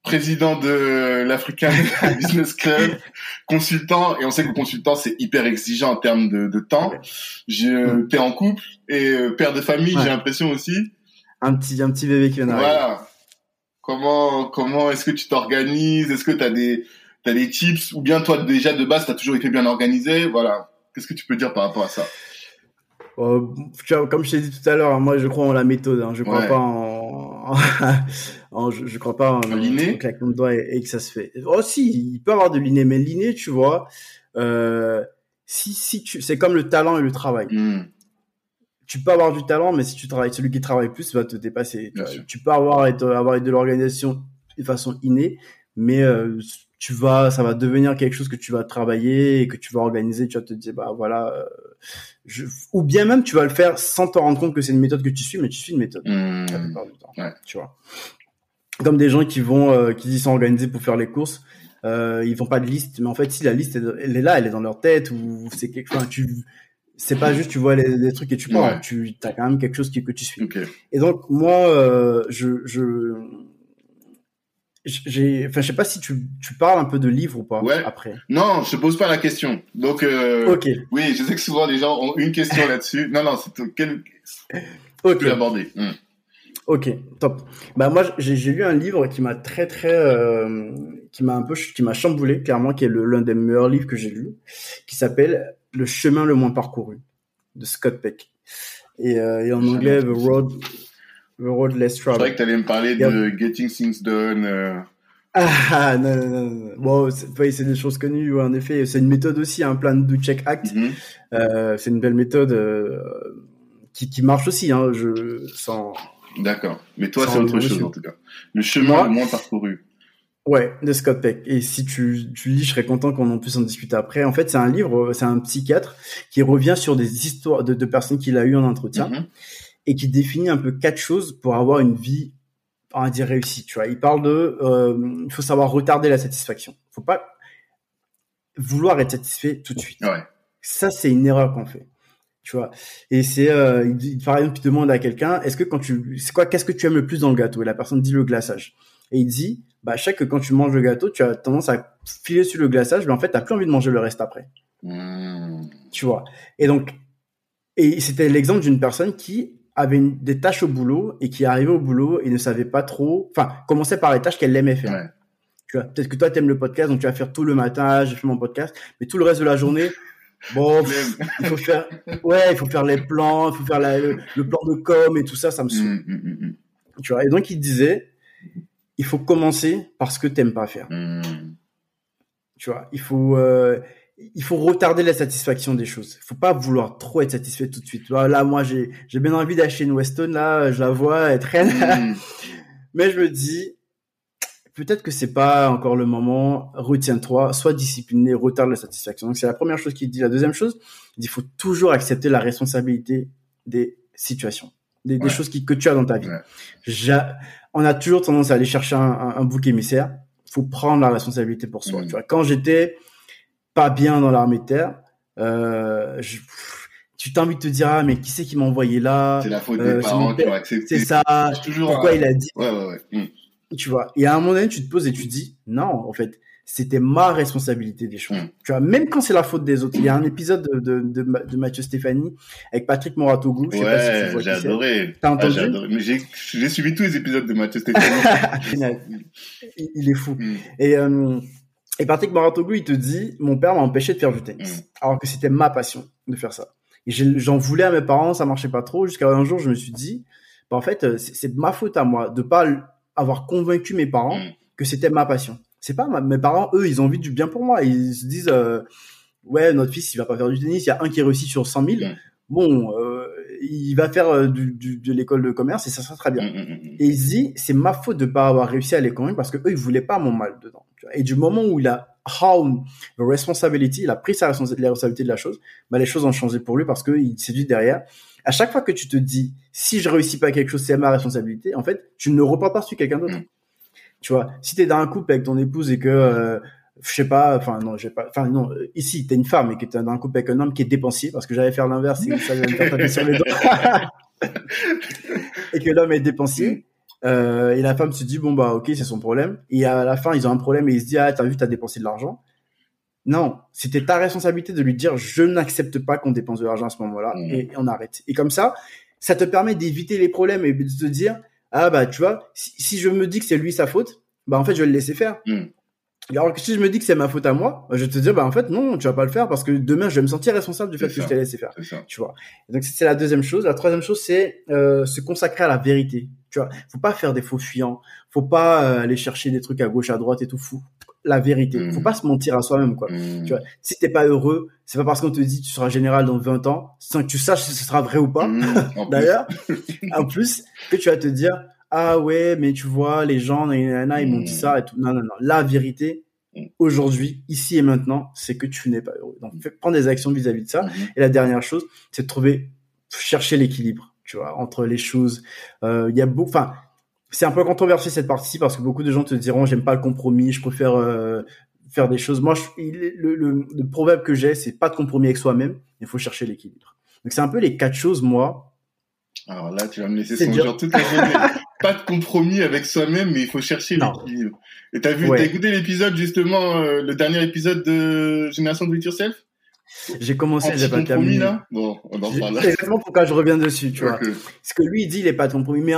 président de l'African Business Club, consultant et on sait que consultant c'est hyper exigeant en termes de, de temps. Ouais. Je t'es en couple et euh, père de famille, Ouais. j'ai l'impression aussi. Un petit un petit bébé qui vient d'arriver. Voilà. Comment comment est-ce que tu t'organises? Est-ce que tu as des t'as des tips ou bien toi déjà de base tu as toujours été bien organisé Voilà. Qu'est-ce que tu peux dire par rapport à ça? Euh, comme je t'ai dit tout à l'heure, moi je crois en la méthode. Hein, je crois Ouais. pas en, en- je, je crois pas en, En l'inné claquement de doigts et, et que ça se fait. Oh si, il peut y avoir de l'inné, mais l'inné, tu vois, euh, si si tu, c'est comme le talent et le travail. Hmm. Tu peux avoir du talent, mais si tu travailles, celui qui travaille plus va te dépasser. Tu, peux avoir être, avoir de l'organisation de façon innée, mais euh, tu vas, ça va devenir quelque chose que tu vas travailler et que tu vas organiser. Tu vas te dire, bah voilà. euh, je... Ou bien même, tu vas le faire sans te rendre compte que c'est une méthode que tu suis, mais tu suis une méthode Hmm. la plupart du temps. Ouais. Tu vois. Comme des gens qui vont, euh, qui sont organisés pour faire les courses. Euh, ils font pas de liste, mais en fait, si la liste elle est là, elle est dans leur tête ou c'est quelque chose. Tu, c'est pas juste tu vois les, les trucs et tu pars. Ouais. Tu as quand même quelque chose qui, que tu suis. Et donc moi, euh, je, je, j'ai, enfin, je sais pas si tu, tu parles un peu de livres ou pas Ouais. après. Non, je te pose pas la question. Donc euh, Ok, oui, je sais que souvent les gens ont une question là-dessus. Non non, c'est quel ok, tu aborder. Hmm. ok, top. Bah moi, j'ai, lu un livre qui m'a très très, euh, qui m'a un peu, qui m'a chamboulé clairement, qui est l'un des meilleurs livres que j'ai lu, qui s'appelle Le chemin le moins parcouru de Scott Peck. Et, euh, et en anglais, The entendu Je croyais Traveled. que tu allais me parler de Getting Things Done. euh, Ah non non non. non. Bon, c'est, c'est des choses connues. ouais, en effet, c'est une méthode aussi, un plan do check act. mhm. Euh, c'est une belle méthode euh, qui, qui marche aussi. Hein, je sans D'accord. Mais toi, c'est autre chose en tout cas. Le chemin Moi- le moins parcouru. ouais de Scott Peck. Et si tu tu lis, je serais content qu'on en puisse en discuter après. En fait, c'est un livre, c'est un psychiatre qui revient sur des histoires de, de personnes qu'il a eu en entretien Mhm. Et qui définit un peu quatre choses pour avoir une vie on va dire réussie. Tu vois, il parle de euh, il faut savoir retarder la satisfaction. Faut pas vouloir être satisfait tout de suite. Ouais. Ça, c'est une erreur qu'on fait. Tu vois. Et c'est, euh, il par exemple, il demande à quelqu'un, est-ce que quand tu, c'est quoi, qu'est-ce que tu aimes le plus dans le gâteau? Et la personne dit le glaçage. Et il dit, bah, chaque que quand tu manges le gâteau, tu as tendance à filer sur le glaçage, mais en fait, t'as plus envie de manger le reste après. Hmm. Tu vois. Et donc, et c'était l'exemple d'une personne qui avait une- des tâches au boulot et qui arrivait au boulot et ne savait pas trop, enfin, commençait par les tâches qu'elle aimait faire. Ouais. Tu vois, peut-être que toi, t'aimes le podcast, donc tu vas faire tout le matin, j'ai fait mon podcast, mais tout le reste de la journée, bon, pff, il faut faire, ouais, il faut faire les plans, il faut faire la- le, le plan de com et tout ça, ça me saoule. Hmm, hmm, hmm, Tu vois, et donc il disait, il faut commencer par ce que t'aimes pas faire. Tu vois, il faut, euh, il faut retarder la satisfaction des choses. Il faut pas vouloir trop être satisfait tout de suite. Là, moi, j'ai, j'ai bien envie d'acheter une Weston, là, je la vois, être reine. Hmm. Mais je me dis, peut-être que c'est pas encore le moment. Retiens-toi, sois discipliné, retarde la satisfaction. Donc c'est la première chose qu'il dit. La deuxième chose, il dit, il faut toujours accepter la responsabilité des situations. des, choses qui, que tu as dans ta vie. On a toujours tendance à aller chercher un, un, bouc émissaire. Faut prendre la responsabilité pour soi. Mm. Tu vois, quand j'étais pas bien dans l'armée de terre, euh, je, tu t'as envie de te dire ah mais qui c'est qui m'a envoyé là? C'est la faute des euh, parents qui ont accepté. C'est ça. Pourquoi il a dit Ouais ouais ouais. Mm. Tu vois. Et à un moment donné, tu te poses et tu dis non, en fait, c'était ma responsabilité des choses. Mm. Tu vois, même quand c'est la faute des autres. Il y a un épisode de, de, de, de Mathieu Stéphanie avec Patrick Moratoglou. Je sais pas si tu vois j'ai adoré. T'as entendu? ah, Mais j'ai suivi tous les épisodes de Mathieu Stéphanie. il, est fou. Mm. Et euh, et Patrick Moratoglou, il te dit, mon père m'a empêché de faire du tennis, mm. alors que c'était ma passion de faire ça. Et j'en voulais à mes parents, ça marchait pas trop, jusqu'à un jour, je me suis dit, bah, en fait, euh, c'est ma faute à moi de pas avoir convaincu mes parents que c'était ma passion. C'est pas mes parents eux ils ont envie du bien pour moi. Ils se disent euh, ouais notre fils il va pas faire du tennis. Il y a un qui réussit sur 100 000 bon euh, il va faire euh, du, du, de l'école de commerce et ça sera très bien. Mm, mm, mm, et il se dit c'est ma faute de pas avoir réussi à les convaincre parce que eux ils voulaient pas mon mal dedans et du moment où il a how the responsibility il a pris sa responsabilité de la chose bah les choses ont changé pour lui parce que il s'est dit derrière à chaque fois que tu te dis si je réussis pas quelque chose c'est ma responsabilité en fait tu ne repars pas sur quelqu'un d'autre. Tu vois, si t'es dans un couple avec ton épouse et que euh, je sais pas, enfin non, j'ai pas, enfin non, ici t'es une femme et que t'es dans un couple avec un homme qui est dépensier, parce que j'allais faire l'inverse et ça me faire taper sur les doigts, et que l'homme est dépensier. Euh, et la femme se dit bon bah ok c'est son problème et à la fin ils ont un problème et il se dit ah t'as vu t'as dépensé de l'argent non c'était ta responsabilité de lui dire je n'accepte pas qu'on dépense de l'argent à ce moment-là mmh. et on arrête et comme ça ça te permet d'éviter les problèmes et de te dire ah bah tu vois, si, je me dis que c'est lui sa faute, bah en fait je vais le laisser faire. Hmm. Alors que si je me dis que c'est ma faute à moi, je vais te dire bah en fait non, tu vas pas le faire parce que demain je vais me sentir responsable du fait que je t'ai laissé faire. Tu vois. donc c'est la deuxième chose. La troisième chose c'est euh, se consacrer à la vérité. Tu vois, faut pas faire des faux fuyants, faut pas euh, aller chercher des trucs à gauche à droite et tout fou. La vérité, faut hmm. pas se mentir à soi-même quoi. Hmm. Tu vois, si t'es pas heureux, c'est pas parce qu'on te dit tu seras général dans 20 ans sans que tu saches si ce sera vrai ou pas. D'ailleurs, en plus que tu vas te dire ah ouais, mais tu vois, les gens, ils m'ont dit ça et tout. Non, non, non. La vérité, aujourd'hui, ici et maintenant, c'est que tu n'es pas heureux. Donc, prends des actions vis-à-vis de ça. Mm-hmm. Et la dernière chose, c'est de trouver, chercher l'équilibre, tu vois, entre les choses. Euh, il y a beaucoup, enfin, c'est un peu controversé cette partie parce que beaucoup de gens te diront, j'aime pas le compromis, je préfère euh, faire des choses. Moi, le, le, le, proverbe que j'ai, c'est pas de compromis avec soi-même, il faut chercher l'équilibre. Donc, c'est un peu les quatre choses, moi. Alors là, tu vas me laisser songer toute la journée. pas de compromis avec soi-même, mais il faut chercher l'équilibre. Et t'as vu, t'as écouté l'épisode justement, euh, le dernier épisode de Génération de It Yourself? J'ai commencé, j'ai pas terminé. Là? Bon, on en parle. C'est exactement pourquoi je reviens dessus, tu vois. Parce que lui, il dit, il est pas de compromis, mais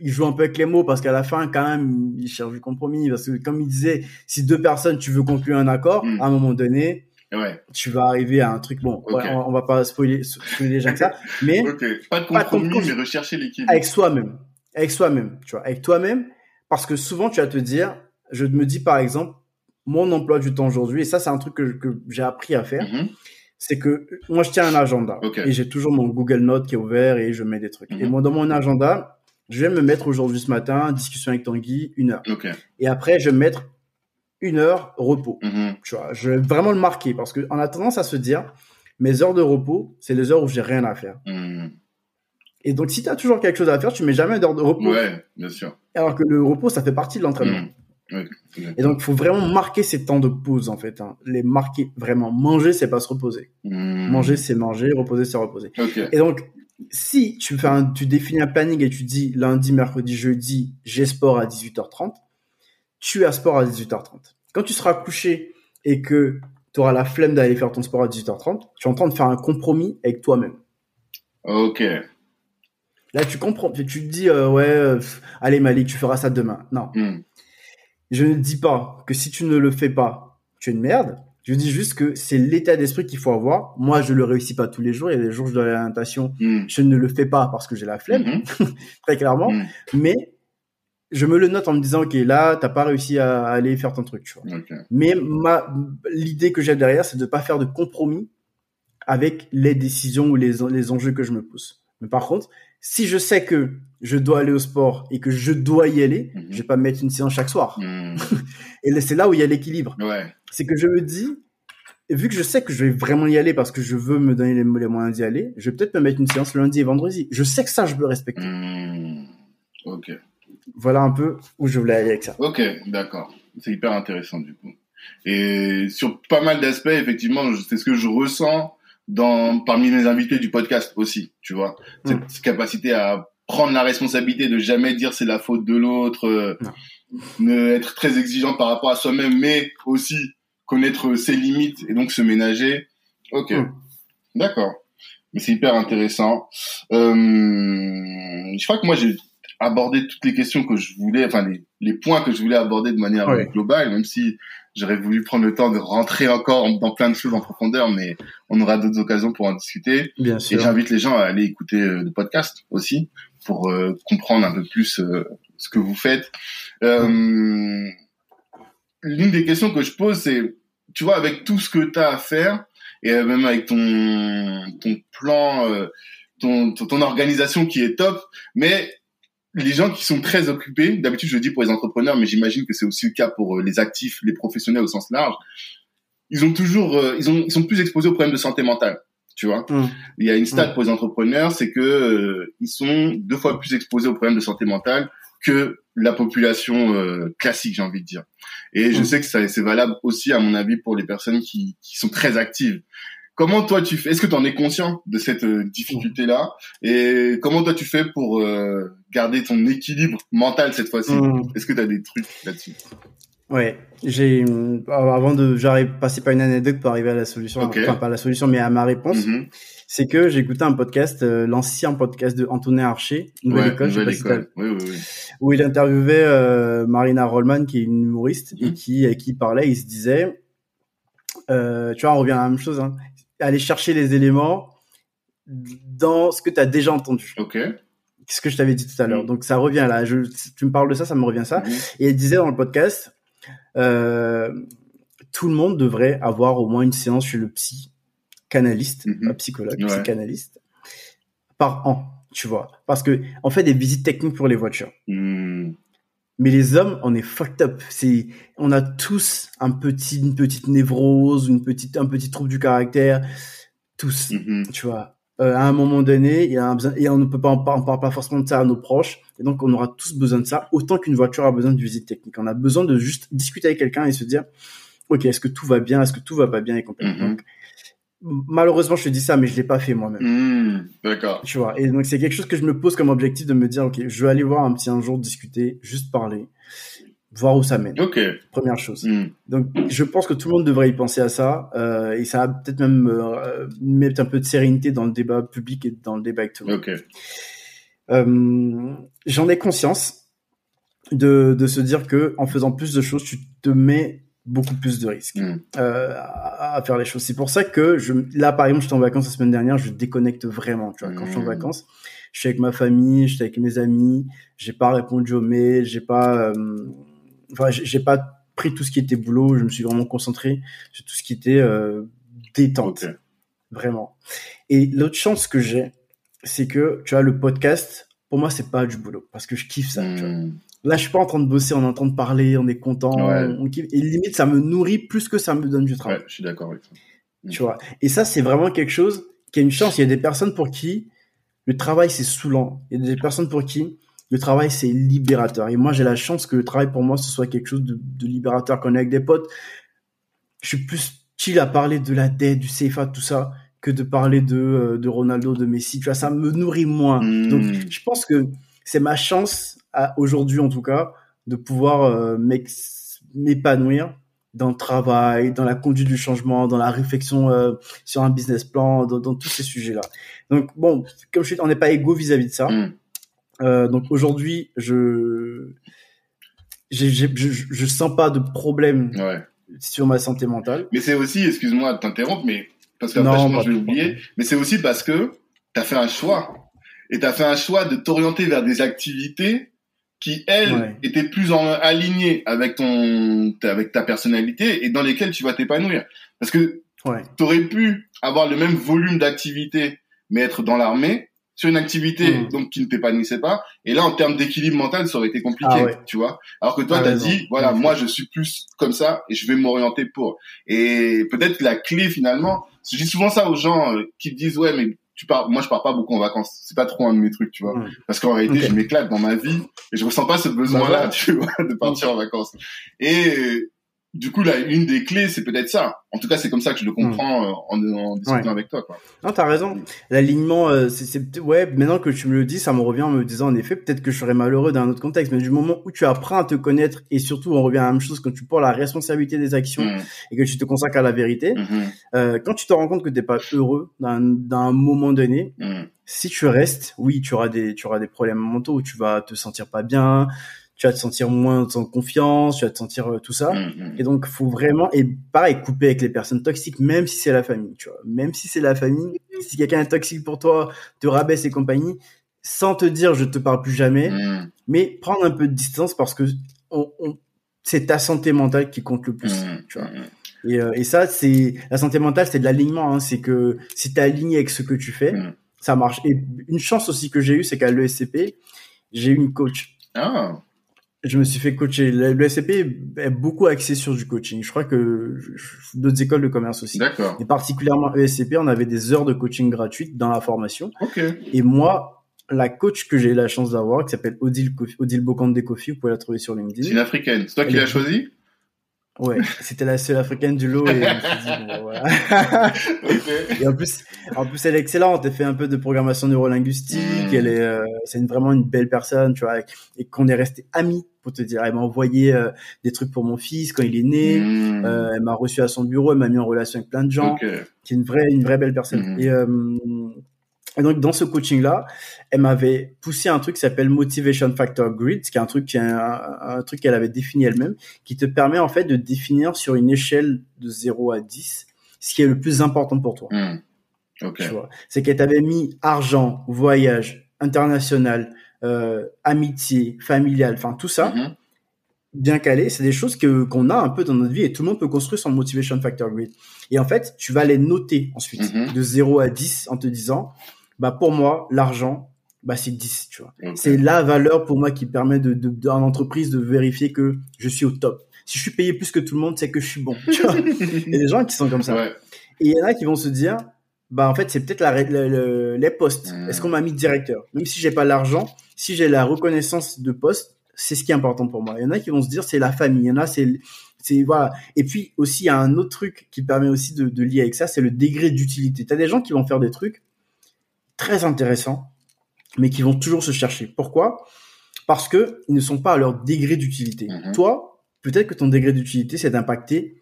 il joue un peu avec les mots parce qu'à la fin, quand même, il cherche du compromis. Parce que comme il disait, si deux personnes, tu veux conclure un accord, hmm. à un moment donné, ouais. tu vas arriver à un truc. Bon, on, on, va pas spoiler, spoiler les gens que ça, mais pas de compromis, mais rechercher l'équilibre avec soi-même avec soi-même, tu vois, avec toi-même, parce que souvent tu vas te dire, je me dis par exemple, mon emploi du temps aujourd'hui, et ça c'est un truc que, que j'ai appris à faire, mm-hmm. c'est que moi je tiens un agenda et j'ai toujours mon Google Note qui est ouvert et je mets des trucs. Et mm-hmm. moi dans mon agenda, je vais me mettre aujourd'hui ce matin discussion avec Tanguy une heure. Et après je vais mettre une heure repos. Mm-hmm. Tu vois, je vais vraiment le marquer parce que on a tendance à se dire mes heures de repos, c'est les heures où j'ai rien à faire. Et donc, si tu as toujours quelque chose à faire, tu mets jamais d'heure de repos. Ouais, bien sûr. Alors que le repos, ça fait partie de l'entraînement. Mmh. et donc, il faut vraiment marquer ces temps de pause, en fait. Hein. Les marquer vraiment. Manger, c'est pas se reposer. Mmh. Manger, c'est manger. Reposer, c'est reposer. Et donc, si tu fais un, tu définis un planning et tu dis lundi, mercredi, jeudi, j'ai sport à 18h30, tu as sport à 18h30. Quand tu seras couché et que tu auras la flemme d'aller faire ton sport à 18h30, tu es en train de faire un compromis avec toi-même. Ok. Là, tu comprends. Tu te dis, euh, ouais, euh, allez Malik, tu feras ça demain. Non. Hmm. Je ne dis pas que si tu ne le fais pas, tu es une merde. Je dis juste que c'est l'état d'esprit qu'il faut avoir. Moi, je le réussis pas tous les jours. Il y a des jours où je dois aller à la hmm. Je ne le fais pas parce que j'ai la flemme, hmm. très clairement. Mais je me le note en me disant, OK, là, t'as pas réussi à aller faire ton truc, tu vois. Mais ma, l'idée que j'ai derrière, c'est de pas faire de compromis avec les décisions ou les, les enjeux que je me pousse. Mais par contre, si je sais que je dois aller au sport et que je dois y aller, mhm. je vais pas mettre une séance chaque soir. Mhm. et c'est là où il y a l'équilibre. Ouais. C'est que je me dis, vu que je sais que je vais vraiment y aller parce que je veux me donner les, moyens d'y aller, je vais peut-être me mettre une séance lundi et vendredi. Je sais que ça, je peux respecter. Hmm. Ok. Voilà un peu où je voulais aller avec ça. Ok, d'accord. C'est hyper intéressant du coup. Et sur pas mal d'aspects, effectivement, c'est ce que je ressens dans parmi mes invités du podcast aussi, tu vois. Cette, hmm. capacité à prendre la responsabilité de jamais dire c'est la faute de l'autre, euh, ne être très exigeant par rapport à soi-même, mais aussi connaître ses limites et donc se ménager. Ok, hmm. d'accord. Mais c'est hyper intéressant. Euh, je crois que moi j'ai abordé toutes les questions que je voulais, enfin les, les points que je voulais aborder de manière globale, même si j'aurais voulu prendre le temps de rentrer encore dans plein de choses en profondeur, mais on aura d'autres occasions pour en discuter. Bien sûr. Et j'invite les gens à aller écouter euh, le podcast aussi pour euh, comprendre un peu plus euh, ce que vous faites. L'une des questions que je pose, c'est, tu vois, avec tout ce que tu as à faire, et même avec ton, ton plan, ton, ton organisation qui est top, mais les gens qui sont très occupés, d'habitude je le dis pour les entrepreneurs, mais j'imagine que c'est aussi le cas pour euh, les actifs, les professionnels au sens large, ils ont toujours, euh, ils, ont, ils sont plus exposés aux problèmes de santé mentale. Tu vois, mmh. il y a une stat mmh. pour les entrepreneurs, c'est que euh, ils sont deux fois plus exposés aux problèmes de santé mentale que la population classique, j'ai envie de dire. Et je mmh. sais que c'est valable aussi, à mon avis, pour les personnes qui, qui sont très actives. Comment toi tu fais Est-ce que tu en es conscient de cette euh, difficulté-là? Et comment toi tu fais pour euh, garder ton équilibre mental cette fois-ci mmh. Est-ce que tu as des trucs là-dessus? Ouais, j'ai avant de j'arrive passer par une anecdote pour arriver à la solution, enfin pas la solution mais à ma réponse. Mmh. C'est que j'ai écouté un podcast, euh, l'ancien podcast de Antonin Archer, Nouvelle École, Nouvelle école. Oui, oui, oui. où il interviewait Marina Rollman, qui est une humoriste et mmh. qui qui parlait. Il se disait, tu vois, on revient à la même chose. Hein aller chercher les éléments dans ce que tu as déjà entendu. Ok. Ce que je t'avais dit tout à l'heure. Mm. Donc ça revient là. Je, tu me parles de ça, ça me revient ça. Mm-hmm. Et elle disait dans le podcast, euh, tout le monde devrait avoir au moins une séance chez le psy, canaliste, mm-hmm. psychologue, psychanalyste, par an. Tu vois, parce que on fait des visites techniques pour les voitures. Mm. Mais les hommes, on est fucked up. C'est, on a tous un petit, une petite névrose, une petite, un petit trouble du caractère, tous. Mm-hmm. Tu vois. Euh, à un moment donné, il y a un besoin, et on ne peut pas, on parle pas forcément de ça à nos proches, et donc on aura tous besoin de ça, autant qu'une voiture a besoin de visite technique. On a besoin de juste discuter avec quelqu'un et se dire, ok, est-ce que tout va bien, est-ce que tout va pas bien et complètement. Mm-hmm malheureusement, je te dis ça, mais je l'ai pas fait moi-même. Hmm, d'accord. Tu vois. Et donc, c'est quelque chose que je me pose comme objectif de me dire, OK, je vais aller voir un petit un jour, discuter, juste parler, voir où ça mène. OK. Première chose. Hmm. Donc, je pense que tout le monde devrait y penser à ça, euh, et ça va peut-être même euh, mettre un peu de sérénité dans le débat public et dans le débat actuel. OK. Euh, J'en ai conscience de, de se dire que en faisant plus de choses, tu te mets beaucoup plus de risques mm. euh, à, faire les choses. C'est pour ça que je, là, par exemple, j'étais en vacances la semaine dernière, je déconnecte vraiment. Tu vois, quand je suis en mm. vacances, je suis avec ma famille, je suis avec mes amis, j'ai pas répondu aux mails, j'ai pas, euh, enfin, j'ai pas pris tout ce qui était boulot. Je me suis vraiment concentré sur tout ce qui était euh, détente, vraiment. Et l'autre chance que j'ai, c'est que tu vois le podcast. Pour moi, c'est pas du boulot parce que je kiffe ça. Tu vois. Mm. Là, je suis pas en train de bosser, on est en train de parler, on est content, on kiffe. Et limite, ça me nourrit plus que ça me donne du travail. Ouais, je suis d'accord avec ça. Tu vois. Et ça, c'est vraiment quelque chose qui a une chance. Il y a des personnes pour qui le travail, c'est saoulant. Il y a des personnes pour qui le travail, c'est libérateur. Et moi, j'ai la chance que le travail, pour moi, ce soit quelque chose de, de libérateur. Quand on est avec des potes, je suis plus chill à parler de la dette, du CFA, tout ça, que de parler de, euh, de Ronaldo, de Messi. Tu vois, ça me nourrit moins. Hmm. Donc, je pense que c'est ma chance aujourd'hui en tout cas, de pouvoir euh, m'épanouir dans le travail, dans la conduite du changement, dans la réflexion euh, sur un business plan, dans, tous ces sujets-là. Donc bon, comme je dis, on n'est pas égaux vis-à-vis de ça. Mm. Euh, donc aujourd'hui, je, je, je sens pas de problème sur ma santé mentale. Mais c'est aussi, excuse-moi de t'interrompre, mais parce que je vais l'oublier, mais c'est aussi parce que tu as fait un choix. Et tu as fait un choix de t'orienter vers des activités qui elle était plus en aligné avec ton avec ta personnalité et dans lesquelles tu vas t'épanouir parce que ouais. tu aurais pu avoir le même volume d'activité mais être dans l'armée sur une activité Mm. donc qui ne t'épanouissait pas. Et là, en termes d'équilibre mental, ça aurait été compliqué, Ah ouais. tu vois. Alors que toi, T'as t'as dit, voilà, moi, je suis plus comme ça et je vais m'orienter pour. Et peut-être la clé finalement, je dis souvent ça aux gens euh, qui disent, ouais, mais tu pars, moi, je pars pas beaucoup en vacances. C'est pas trop un de mes trucs, tu vois. Mm. Parce qu'en réalité, je m'éclate dans ma vie et je ressens pas ce besoin-là, voilà. tu vois, de partir en vacances. Et du coup, là, une des clés, c'est peut-être ça. En tout cas, c'est comme ça que je le comprends euh, en, en discutant Ouais. avec toi, quoi. Non, t'as raison. L'alignement, euh, c'est, ouais, maintenant que tu me le dis, ça me revient en me disant, en effet, peut-être que je serais malheureux dans un autre contexte, mais du moment où tu apprends à te connaître et surtout, on revient à la même chose, quand tu prends la responsabilité des actions Mm, et que tu te consacres à la vérité, mhm, euh, quand tu te rends compte que t'es pas heureux d'un, d'un moment donné, si tu restes, oui, tu auras des, tu auras des problèmes mentaux tu vas te sentir pas bien, tu vas te sentir moins en confiance, tu vas te sentir euh, tout ça. mm, mm. Et donc, faut vraiment, et pareil, couper avec les personnes toxiques, même si c'est la famille, tu vois. Même si c'est la famille, si quelqu'un est toxique pour toi, te rabaisse et compagnie, sans te dire je te parle plus jamais, Mm, mais prendre un peu de distance parce que on, on- c'est ta santé mentale qui compte le plus, tu vois. Et, euh, et ça, c'est, la santé mentale, c'est de l'alignement, hein. c'est que si t'es aligné avec ce que tu fais, ça marche. Et une chance aussi que j'ai eue, c'est qu'à l'ESCP, j'ai eu une coach Ah, je me suis fait coacher. Le SCP est beaucoup axé sur du coaching. Je crois que d'autres écoles de commerce aussi. d'accord. Et particulièrement ESCP, on avait des heures de coaching gratuites dans la formation. Ok. Et moi, la coach que j'ai eu la chance d'avoir, qui s'appelle Odile, Kofi- Odile Bokande Kofi, vous pouvez la trouver sur C'est une LinkedIn. africaine. C'est toi qui l'as choisie? Ouais, c'était la seule africaine du lot. Et, je me suis dit, bon, voilà. Ok. et en plus, en plus, elle est excellente. Elle fait un peu de programmation neurolinguistique. Mm. Elle est, euh, c'est une- vraiment une belle personne, tu vois. Et qu'on est resté amis, pour te dire. Elle m'a envoyé euh, des trucs pour mon fils quand il est né. Mm, Euh, elle m'a reçu à son bureau, elle m'a mis en relation avec plein de gens, Ok. qui est une vraie, une vraie belle personne. Et, euh, et donc dans ce coaching-là, elle m'avait poussé un truc qui s'appelle Motivation Factor Grid, qui est un truc qui est un, un truc qu'elle avait défini elle-même, qui te permet en fait de définir sur une échelle de 0 à 10 ce qui est le plus important pour toi. Mm. Tu vois, c'est qu'elle t'avait mis argent, voyage, international, euh, amitié, familial, enfin tout ça Mhm. bien calé, c'est des choses que qu'on a un peu dans notre vie et tout le monde peut construire son motivation factor grid. Et en fait, tu vas les noter ensuite Mhm. de 0 à 10 en te disant bah pour moi l'argent bah c'est 10, tu vois. C'est la valeur pour moi qui permet de de dans l'entreprise de vérifier que je suis au top. Si je suis payé plus que tout le monde, c'est que je suis bon. Tu vois Il y a des gens qui sont comme ça. Ouais. Et il y en a qui vont se dire, bah en fait c'est peut-être la, le- le- les postes. Est-ce qu'on m'a mis directeur? Même si j'ai pas l'argent, si j'ai la reconnaissance de poste, c'est ce qui est important pour moi. Il y en a qui vont se dire c'est la famille. Il y en a c'est c'est voilà. Et puis aussi il y a un autre truc qui permet aussi de, de lier avec ça, c'est le degré d'utilité. T'as des gens qui vont faire des trucs très intéressants, mais qui vont toujours se chercher. Pourquoi? Parce que ils ne sont pas à leur degré d'utilité. Mhm. Toi, peut-être que ton degré d'utilité c'est d'impacter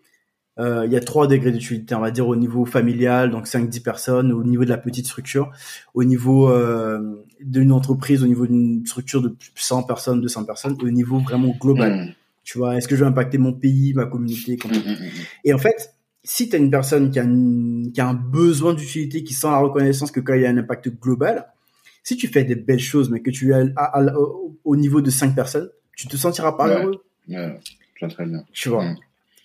euh, il y a trois degrés d'utilité, on va dire au niveau familial, donc 5-10 personnes, au niveau de la petite structure, au niveau euh, d'une entreprise, au niveau d'une structure de 100 personnes, 200 personnes, au niveau vraiment global. Mm. Tu vois, est-ce que je veux impacter mon pays, ma communauté, Mm, compagnie mm, mm. Et en fait, si tu as une personne qui a, une- qui a un besoin d'utilité, qui sent la reconnaissance que quand il y a un impact global, si tu fais des belles choses, mais que tu es à- à- à- au, au niveau de 5 personnes, tu te sentiras pas Ouais. heureux. Ouais. Vois très bien. Tu vois.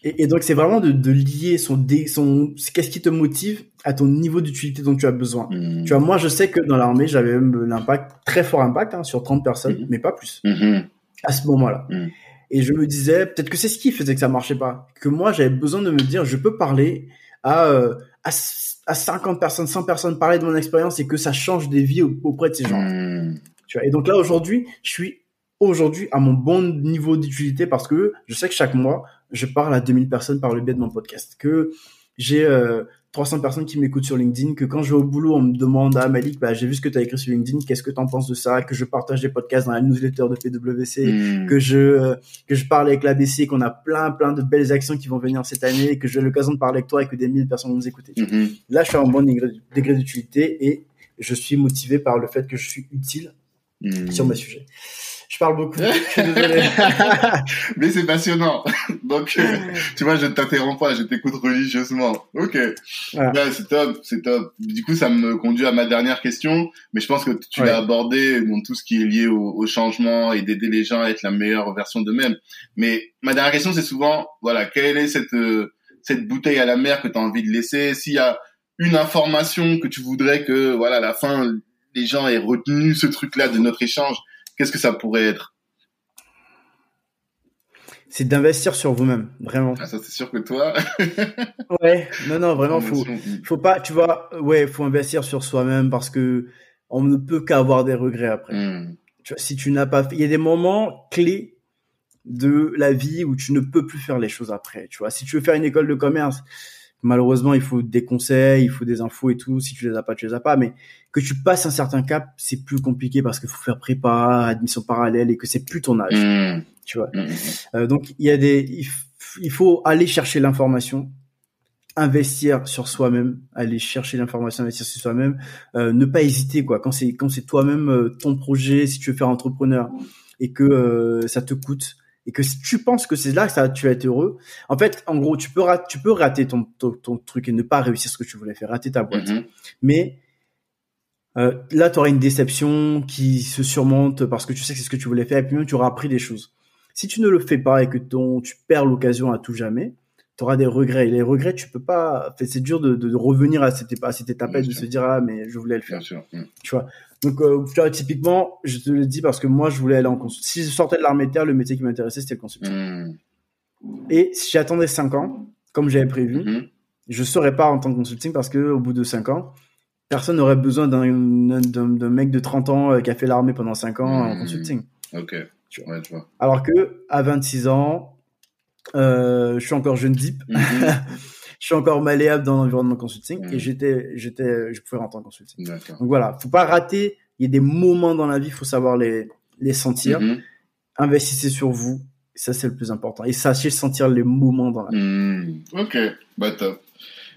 Et, et donc c'est vraiment de, de lier son dé, son qu'est-ce qui te motive à ton niveau d'utilité dont tu as besoin. Mm. Tu vois, moi je sais que dans l'armée j'avais même l'impact très fort impact hein, sur 30 personnes, Mhm. mais pas plus Mhm. à ce moment-là. Mhm. Et je me disais peut-être que c'est ce qui faisait que ça marchait pas, que moi j'avais besoin de me dire je peux parler à euh, à, à 50 personnes, 100 personnes parler de mon expérience et que ça change des vies au- auprès de ces gens. Tu vois. Et donc là aujourd'hui, je suis aujourd'hui à mon bon niveau d'utilité parce que je sais que chaque mois, je parle à 2000 personnes par le biais de mon podcast, que j'ai euh, 300 personnes qui m'écoutent sur LinkedIn, que quand je vais au boulot, on me demande ah Malik, bah j'ai vu ce que tu as écrit sur LinkedIn, qu'est-ce que tu en penses de ça, que je partage des podcasts dans la newsletter de PwC, Mm. que je euh, que je parle avec l'ABC, qu'on a plein plein de belles actions qui vont venir cette année, et que j'ai l'occasion de parler avec toi et que des 1000 personnes vont nous écouter. Mhm. Là, je suis à un bon degré, d'utilité et je suis motivé par le fait que je suis utile Mm. sur mes sujets. Je parle beaucoup. je suis désolé. Mais c'est passionnant. Donc, euh, tu vois, je ne t'interromps pas, je t'écoute religieusement. Ok. Voilà. Ouais, c'est top, c'est top. Du coup, ça me conduit à ma dernière question, mais je pense que tu Ouais. l'as abordé, bon, tout ce qui est lié au, au changement et d'aider les gens à être la meilleure version d'eux-mêmes. Mais ma dernière question, c'est souvent, voilà, quelle est cette euh, cette bouteille à la mer que tu as envie de laisser? S'il y a une information que tu voudrais que, voilà, à la fin, les gens aient retenu ce truc-là de notre échange, qu'est-ce que ça pourrait être? C'est d'investir sur vous-même, vraiment. Ah, ça, c'est sûr que toi. ouais, non, non, vraiment, faut, faut pas, tu vois, ouais, faut investir sur soi-même parce que on ne peut qu'avoir des regrets après. Hmm. Tu vois, si tu n'as pas fait, il y a des moments clés de la vie où tu ne peux plus faire les choses après. Tu vois, si tu veux faire une école de commerce, malheureusement, il faut des conseils, il faut des infos et tout. Si tu les as pas, tu les as pas. Mais que tu passes un certain cap, c'est plus compliqué parce qu'il faut faire prépa, admission parallèle et que c'est plus ton âge. Mmh. Tu vois. Mmh, mmh, euh, donc il y a des, il, faut aller chercher l'information, investir sur soi-même, aller chercher l'information, investir sur soi-même, euh, ne pas hésiter quoi. Quand c'est quand c'est toi-même euh, ton projet, si tu veux faire entrepreneur et que ça te coûte et que si tu penses que c'est là que ça, tu vas être heureux, en fait, en gros, tu peux, rater, tu peux rater ton, ton, truc et ne pas réussir ce que tu voulais faire, rater ta boîte. Mm-hmm. Mais euh, là, tu auras une déception qui se surmonte parce que tu sais que c'est ce que tu voulais faire et puis même tu auras appris des choses. Si tu ne le fais pas et que ton, tu perds l'occasion à tout jamais, tu auras des regrets. Et les regrets, tu peux pas. C'est dur de, de, revenir à cette, à cette étape de se dire ah mais je voulais le faire. Mm. Tu vois. Donc, euh, tu vois, typiquement, je te le dis parce que moi, je voulais aller en consulting. Si je sortais de l'armée de terre, le métier qui m'intéressait, c'était le consulting. Hmm. Et si j'attendais 5 ans, comme j'avais prévu, je hmm. je serais pas en tant que consulting parce que au bout de 5 ans, personne n'aurait besoin d'un mec de 30 ans euh, qui a fait l'armée pendant 5 ans en hmm. consulting. Ok. Tu vois. Alors que à 26 ans, je suis encore jeune deep. je suis encore malléable dans l'environnement consulting et j'étais, j'étais, je pouvais rentrer en consulting. Donc voilà, faut pas rater. Il y a des moments dans la vie, faut savoir les, les sentir. Mm-hmm. Investissez sur vous. Ça, c'est le plus important. Et sachez sentir les moments dans la vie. Ok, bah top.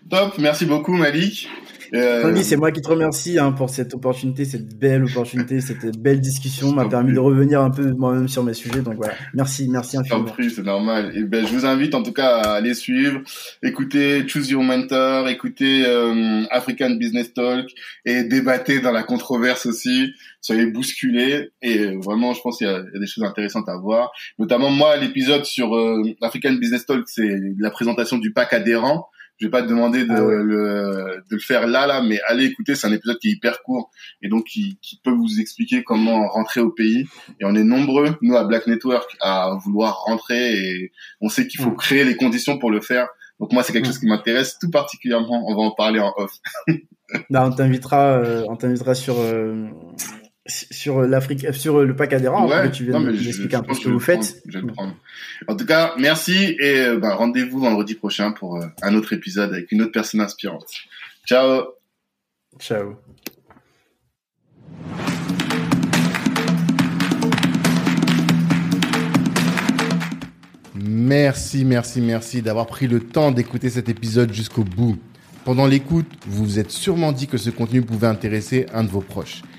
Top, merci beaucoup Malik. Euh... c'est moi qui te remercie hein, pour cette opportunité, cette belle opportunité, cette belle discussion m'a permis de revenir un peu moi-même sur mes sujets. Donc voilà, merci, merci infiniment. c'est normal. Et ben, je vous invite en tout cas à aller suivre, écouter Choose Your Mentor, écouter euh, African Business Talk et débattre dans la controverse aussi. Soyez bousculés et vraiment, je pense qu'il y, a des choses intéressantes à voir. Notamment moi, l'épisode sur euh, African Business Talk, c'est la présentation du pack adhérent je vais pas te demander de, ah le, de le faire là, là, mais allez écouter. C'est un épisode qui est hyper court et donc qui, qui peut vous expliquer comment rentrer au pays. Et on est nombreux, nous à Black Network, à vouloir rentrer et on sait qu'il faut mm. créer les conditions pour le faire. Donc moi, c'est quelque mm. chose qui m'intéresse tout particulièrement. On va en parler en off. Bah, on t'invitera, euh, on t'invitera sur euh, sur l'Afrique, sur le pack adhérent, ouais, tu viens m'expliquer un peu ce que vous faites. je vais le prendre. En tout cas, merci et euh, bah, rendez-vous vendredi prochain pour euh, un autre épisode avec une autre personne inspirante. Ciao. Ciao. Merci, merci, merci d'avoir pris le temps d'écouter cet épisode jusqu'au bout. Pendant l'écoute, vous vous êtes sûrement dit que ce contenu pouvait intéresser un de vos proches